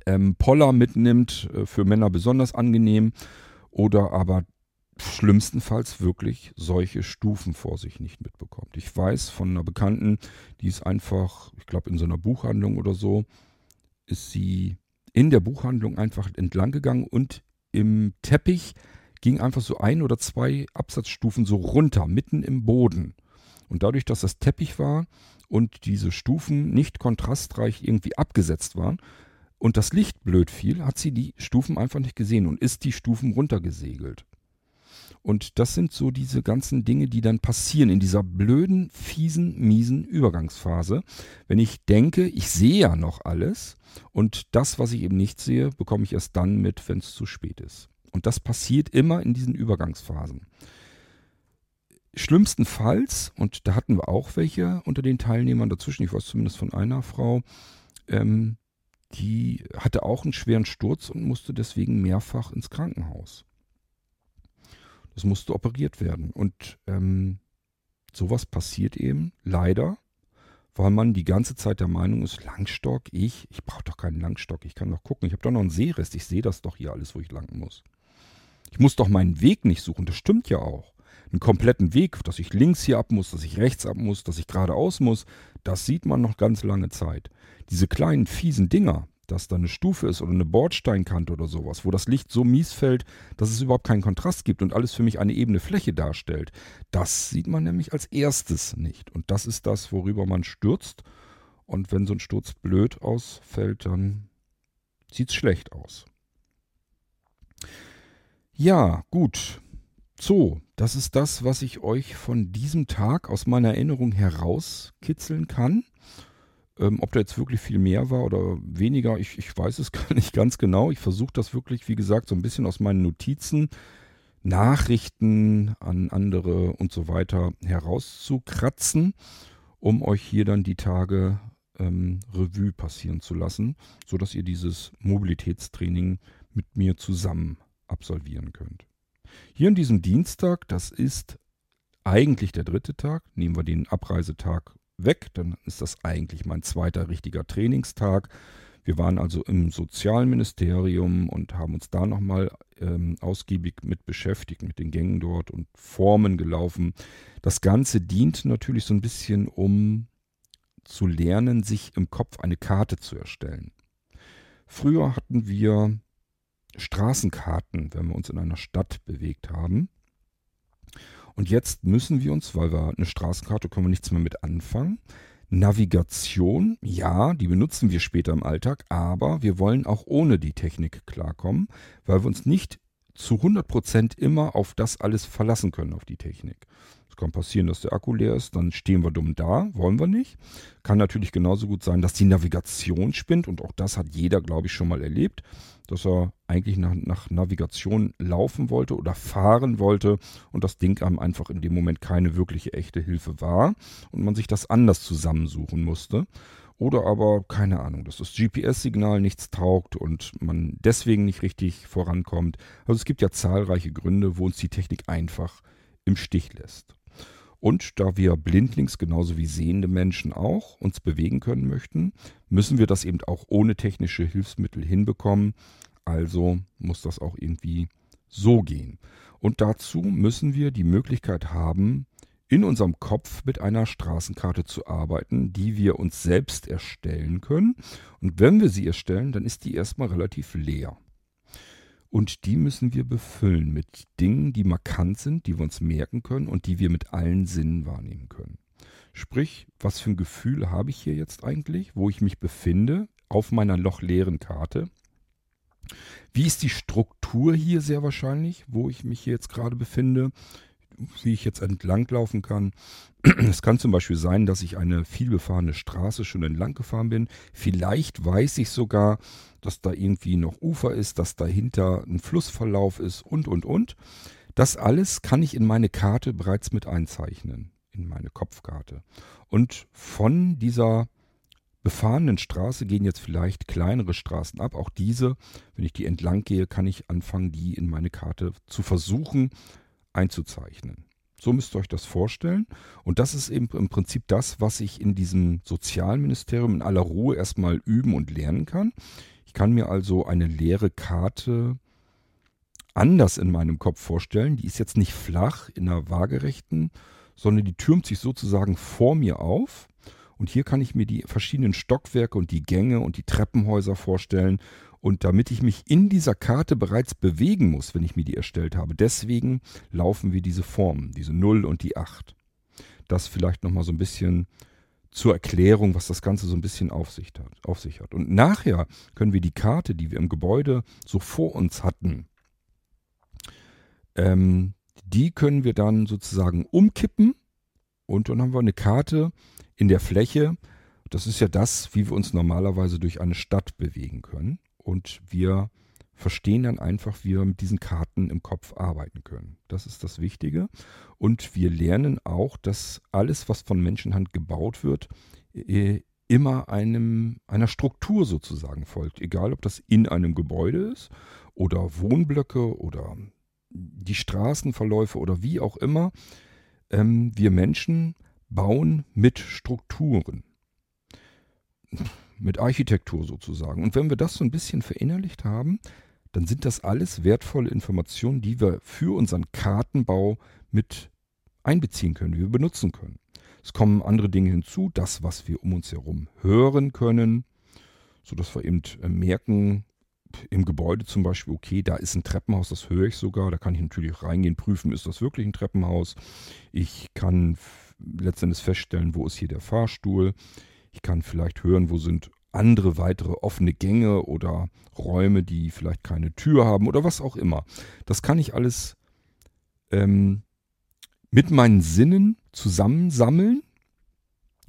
ähm, Poller mitnimmt, äh, für Männer besonders angenehm, oder aber schlimmstenfalls wirklich solche Stufen vor sich nicht mitbekommt. Ich weiß von einer Bekannten, die ist einfach, ich glaube in so einer Buchhandlung oder so, ist sie in der Buchhandlung einfach entlang gegangen und im Teppich ging einfach so ein oder zwei Absatzstufen so runter, mitten im Boden. Und dadurch, dass das Teppich war und diese Stufen nicht kontrastreich irgendwie abgesetzt waren und das Licht blöd fiel, hat sie die Stufen einfach nicht gesehen und ist die Stufen runtergesegelt. Und das sind so diese ganzen Dinge, die dann passieren in dieser blöden, fiesen, miesen Übergangsphase. Wenn ich denke, ich sehe ja noch alles und das, was ich eben nicht sehe, bekomme ich erst dann mit, wenn es zu spät ist. Und das passiert immer in diesen Übergangsphasen. Schlimmstenfalls, und da hatten wir auch welche unter den Teilnehmern dazwischen, ich weiß zumindest von einer Frau, ähm, die hatte auch einen schweren Sturz und musste deswegen mehrfach ins Krankenhaus. Das musste operiert werden. Und ähm, sowas passiert eben leider, weil man die ganze Zeit der Meinung ist, Langstock, ich, ich brauche doch keinen Langstock, ich kann doch gucken, ich habe doch noch einen Seerest, ich sehe das doch hier alles, wo ich lang muss. Ich muss doch meinen Weg nicht suchen, das stimmt ja auch. Einen kompletten Weg, dass ich links hier ab muss, dass ich rechts ab muss, dass ich geradeaus muss, das sieht man noch ganz lange Zeit. Diese kleinen fiesen Dinger, dass da eine Stufe ist oder eine Bordsteinkante oder sowas, wo das Licht so mies fällt, dass es überhaupt keinen Kontrast gibt und alles für mich eine ebene Fläche darstellt. Das sieht man nämlich als erstes nicht. Und das ist das, worüber man stürzt. Und wenn so ein Sturz blöd ausfällt, dann sieht es schlecht aus. Ja, gut. So, das ist das, was ich euch von diesem Tag aus meiner Erinnerung herauskitzeln kann. Ähm, ob da jetzt wirklich viel mehr war oder weniger, ich, ich weiß es gar nicht ganz genau. Ich versuche das wirklich, wie gesagt, so ein bisschen aus meinen Notizen, Nachrichten an andere und so weiter herauszukratzen, um euch hier dann die Tage ähm, Revue passieren zu lassen, sodass ihr dieses Mobilitätstraining mit mir zusammen absolvieren könnt. Hier an diesem Dienstag, das ist eigentlich der dritte Tag, nehmen wir den Abreisetag weg. Dann ist das eigentlich mein zweiter richtiger Trainingstag. Wir waren also im Sozialministerium und haben uns da nochmal ähm, ausgiebig mit beschäftigt, mit den Gängen dort und Formen gelaufen. Das Ganze dient natürlich so ein bisschen, um zu lernen, sich im Kopf eine Karte zu erstellen. Früher hatten wir Straßenkarten, wenn wir uns in einer Stadt bewegt haben. Und jetzt müssen wir uns, weil wir eine Straßenkarte können wir nichts mehr mit anfangen. Navigation, ja, die benutzen wir später im Alltag, aber wir wollen auch ohne die Technik klarkommen, weil wir uns nicht zu 100% immer auf das alles verlassen können, auf die Technik. Es kann passieren, dass der Akku leer ist, dann stehen wir dumm da, wollen wir nicht. Kann natürlich genauso gut sein, dass die Navigation spinnt und auch das hat jeder, glaube ich, schon mal erlebt, dass er eigentlich nach, nach Navigation laufen wollte oder fahren wollte und das Ding einem einfach in dem Moment keine wirkliche echte Hilfe war und man sich das anders zusammensuchen musste. Oder aber, keine Ahnung, dass das GPS-Signal nichts taugt und man deswegen nicht richtig vorankommt. Also es gibt ja zahlreiche Gründe, wo uns die Technik einfach im Stich lässt. Und da wir blindlings genauso wie sehende Menschen auch uns bewegen können möchten, müssen wir das eben auch ohne technische Hilfsmittel hinbekommen. Also muss das auch irgendwie so gehen. Und dazu müssen wir die Möglichkeit haben, in unserem Kopf mit einer Straßenkarte zu arbeiten, die wir uns selbst erstellen können. Und wenn wir sie erstellen, dann ist die erstmal relativ leer. Und die müssen wir befüllen mit Dingen, die markant sind, die wir uns merken können und die wir mit allen Sinnen wahrnehmen können. Sprich, was für ein Gefühl habe ich hier jetzt eigentlich, wo ich mich befinde, auf meiner lochleeren Karte? Wie ist die Struktur hier sehr wahrscheinlich, wo ich mich hier jetzt gerade befinde? Wie ich jetzt entlanglaufen kann. Es kann zum Beispiel sein, dass ich eine vielbefahrene Straße schon entlang gefahren bin. Vielleicht weiß ich sogar, dass da irgendwie noch Ufer ist, dass dahinter ein Flussverlauf ist und, und, und. Das alles kann ich in meine Karte bereits mit einzeichnen, in meine Kopfkarte. Und von dieser befahrenen Straße gehen jetzt vielleicht kleinere Straßen ab. Auch diese, wenn ich die entlang gehe, kann ich anfangen, die in meine Karte zu versuchen einzuzeichnen. So müsst ihr euch das vorstellen. Und das ist eben im Prinzip das, was ich in diesem Sozialministerium in aller Ruhe erstmal üben und lernen kann. Ich kann mir also eine leere Karte anders in meinem Kopf vorstellen. Die ist jetzt nicht flach in einer waagerechten, sondern die türmt sich sozusagen vor mir auf. Und hier kann ich mir die verschiedenen Stockwerke und die Gänge und die Treppenhäuser vorstellen. Und damit ich mich in dieser Karte bereits bewegen muss, wenn ich mir die erstellt habe, deswegen laufen wir diese Formen, diese 0 und die 8. Das vielleicht nochmal so ein bisschen zur Erklärung, was das Ganze so ein bisschen auf sich, hat, auf sich hat. Und nachher können wir die Karte, die wir im Gebäude so vor uns hatten, ähm, die können wir dann sozusagen umkippen und dann haben wir eine Karte in der Fläche. Das ist ja das, wie wir uns normalerweise durch eine Stadt bewegen können. Und wir verstehen dann einfach, wie wir mit diesen Karten im Kopf arbeiten können. Das ist das Wichtige. Und wir lernen auch, dass alles, was von Menschenhand gebaut wird, immer einem, einer Struktur sozusagen folgt. Egal, ob das in einem Gebäude ist oder Wohnblöcke oder die Straßenverläufe oder wie auch immer. Ähm, wir Menschen bauen mit Strukturen mit Architektur sozusagen. Und wenn wir das so ein bisschen verinnerlicht haben, dann sind das alles wertvolle Informationen, die wir für unseren Kartenbau mit einbeziehen können, die wir benutzen können. Es kommen andere Dinge hinzu, das, was wir um uns herum hören können, sodass wir eben äh, merken, im Gebäude zum Beispiel, okay, da ist ein Treppenhaus, das höre ich sogar, da kann ich natürlich reingehen, prüfen, ist das wirklich ein Treppenhaus. Ich kann letztendlich feststellen, wo ist hier der Fahrstuhl. Ich kann vielleicht hören, wo sind andere weitere offene Gänge oder Räume, die vielleicht keine Tür haben oder was auch immer. Das kann ich alles ähm, mit meinen Sinnen zusammensammeln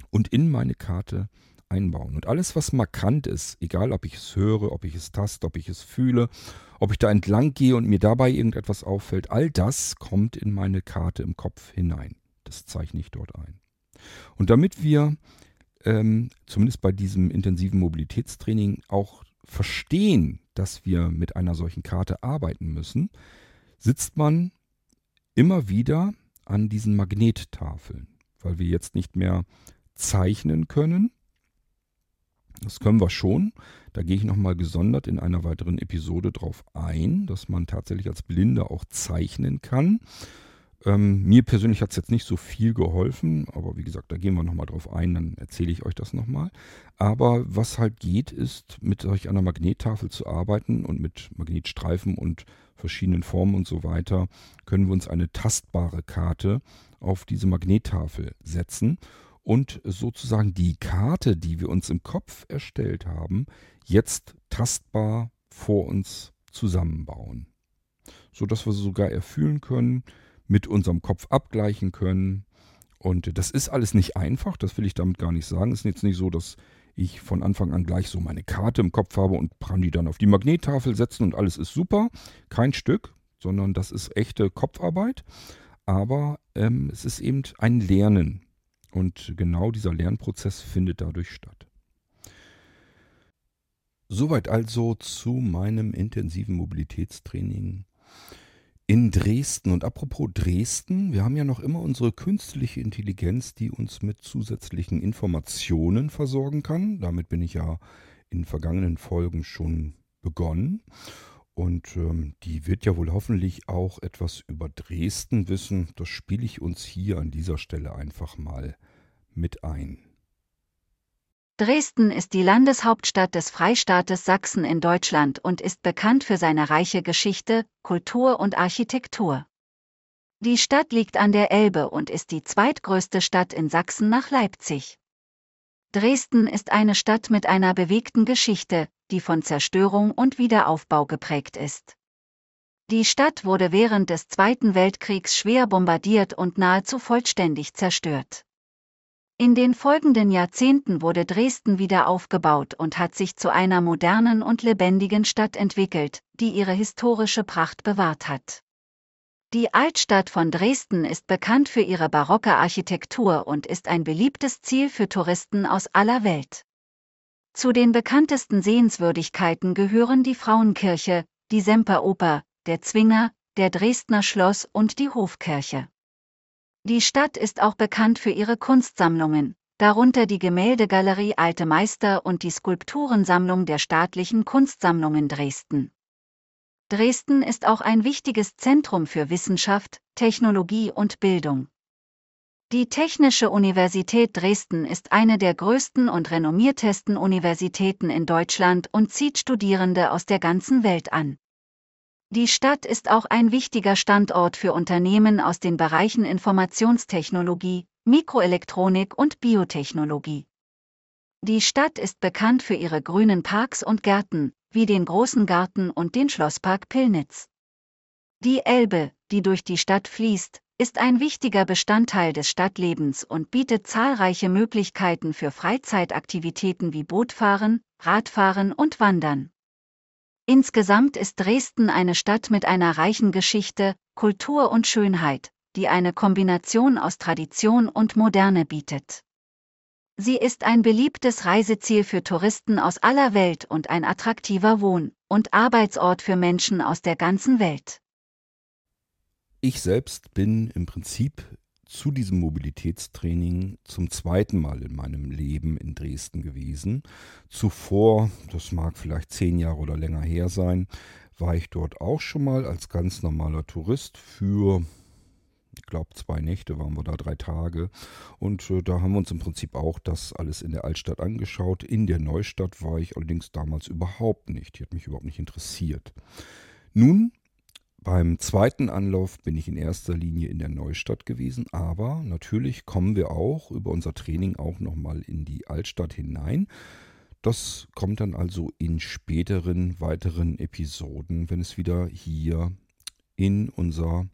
und in meine Karte einbauen. Und alles, was markant ist, egal ob ich es höre, ob ich es taste, ob ich es fühle, ob ich da entlang gehe und mir dabei irgendetwas auffällt, all das kommt in meine Karte im Kopf hinein. Das zeichne ich dort ein. Und damit wir ähm, zumindest bei diesem intensiven Mobilitätstraining auch verstehen, dass wir mit einer solchen Karte arbeiten müssen, sitzt man immer wieder an diesen Magnettafeln, weil wir jetzt nicht mehr zeichnen können. Das können wir schon. Da gehe ich nochmal gesondert in einer weiteren Episode drauf ein, dass man tatsächlich als Blinder auch zeichnen kann. Ähm, mir persönlich hat es jetzt nicht so viel geholfen, aber wie gesagt, da gehen wir nochmal drauf ein, dann erzähle ich euch das nochmal. Aber was halt geht, ist mit solch einer Magnettafel zu arbeiten und mit Magnetstreifen und verschiedenen Formen und so weiter, können wir uns eine tastbare Karte auf diese Magnettafel setzen und sozusagen die Karte, die wir uns im Kopf erstellt haben, jetzt tastbar vor uns zusammenbauen. So dass wir sogar erfühlen können, mit unserem Kopf abgleichen können. Und das ist alles nicht einfach, das will ich damit gar nicht sagen. Es ist jetzt nicht so, dass ich von Anfang an gleich so meine Karte im Kopf habe und kann die dann auf die Magnettafel setzen und alles ist super. Kein Stück, sondern das ist echte Kopfarbeit. Aber ähm, es ist eben ein Lernen. Und genau dieser Lernprozess findet dadurch statt. Soweit also zu meinem intensiven Mobilitätstraining in Dresden. Und apropos Dresden, wir haben ja noch immer unsere künstliche Intelligenz, die uns mit zusätzlichen Informationen versorgen kann. Damit bin ich ja in vergangenen Folgen schon begonnen. Und ähm, die wird ja wohl hoffentlich auch etwas über Dresden wissen. Das spiele ich uns hier an dieser Stelle einfach mal mit ein. Dresden ist die Landeshauptstadt des Freistaates Sachsen in Deutschland und ist bekannt für seine reiche Geschichte, Kultur und Architektur. Die Stadt liegt an der Elbe und ist die zweitgrößte Stadt in Sachsen nach Leipzig. Dresden ist eine Stadt mit einer bewegten Geschichte, die von Zerstörung und Wiederaufbau geprägt ist. Die Stadt wurde während des Zweiten Weltkriegs schwer bombardiert und nahezu vollständig zerstört. In den folgenden Jahrzehnten wurde Dresden wieder aufgebaut und hat sich zu einer modernen und lebendigen Stadt entwickelt, die ihre historische Pracht bewahrt hat. Die Altstadt von Dresden ist bekannt für ihre barocke Architektur und ist ein beliebtes Ziel für Touristen aus aller Welt. Zu den bekanntesten Sehenswürdigkeiten gehören die Frauenkirche, die Semperoper, der Zwinger, der Dresdner Schloss und die Hofkirche. Die Stadt ist auch bekannt für ihre Kunstsammlungen, darunter die Gemäldegalerie Alte Meister und die Skulpturensammlung der Staatlichen Kunstsammlungen Dresden. Dresden ist auch ein wichtiges Zentrum für Wissenschaft, Technologie und Bildung. Die Technische Universität Dresden ist eine der größten und renommiertesten Universitäten in Deutschland und zieht Studierende aus der ganzen Welt an. Die Stadt ist auch ein wichtiger Standort für Unternehmen aus den Bereichen Informationstechnologie, Mikroelektronik und Biotechnologie. Die Stadt ist bekannt für ihre grünen Parks und Gärten, wie den Großen Garten und den Schlosspark Pillnitz. Die Elbe, die durch die Stadt fließt, ist ein wichtiger Bestandteil des Stadtlebens und bietet zahlreiche Möglichkeiten für Freizeitaktivitäten wie Bootfahren, Radfahren und Wandern. Insgesamt ist Dresden eine Stadt mit einer reichen Geschichte, Kultur und Schönheit, die eine Kombination aus Tradition und Moderne bietet. Sie ist ein beliebtes Reiseziel für Touristen aus aller Welt und ein attraktiver Wohn- und Arbeitsort für Menschen aus der ganzen Welt. Ich selbst bin im Prinzip zu diesem Mobilitätstraining zum zweiten Mal in meinem Leben in Dresden gewesen. Zuvor, das mag vielleicht zehn Jahre oder länger her sein, war ich dort auch schon mal als ganz normaler Tourist für, ich glaube, zwei Nächte waren wir da, drei Tage. Und äh, da haben wir uns im Prinzip auch das alles in der Altstadt angeschaut. In der Neustadt war ich allerdings damals überhaupt nicht. Die hat mich überhaupt nicht interessiert. Nun beim zweiten Anlauf bin ich in erster Linie in der Neustadt gewesen, aber natürlich kommen wir auch über unser Training auch nochmal in die Altstadt hinein. Das kommt dann also in späteren weiteren Episoden, wenn es wieder hier in unser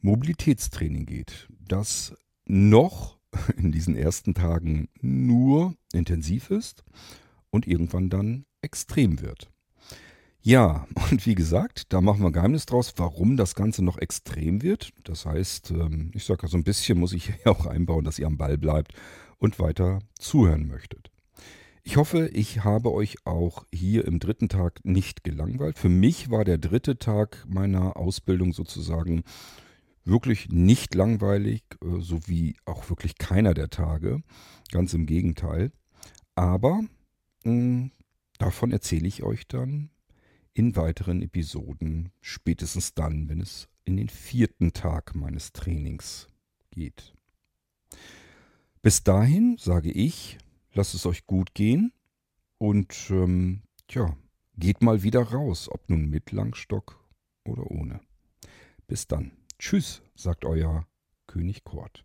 Mobilitätstraining geht. Das noch in diesen ersten Tagen nur intensiv ist und irgendwann dann extrem wird. Ja, und wie gesagt, da machen wir Geheimnis draus, warum das Ganze noch extrem wird. Das heißt, ähm, ich sage ja so ein bisschen, muss ich hier auch einbauen, dass ihr am Ball bleibt und weiter zuhören möchtet. Ich hoffe, ich habe euch auch hier im dritten Tag nicht gelangweilt. Für mich war der dritte Tag meiner Ausbildung sozusagen wirklich nicht langweilig, äh, so wie auch wirklich keiner der Tage. Ganz im Gegenteil. Aber mh, hm, davon erzähle ich euch dann in weiteren Episoden, spätestens dann, wenn es in den vierten Tag meines Trainings geht. Bis dahin sage ich, lasst es euch gut gehen und ähm, tja, geht mal wieder raus, ob nun mit Langstock oder ohne. Bis dann. Tschüss, sagt euer König Kort.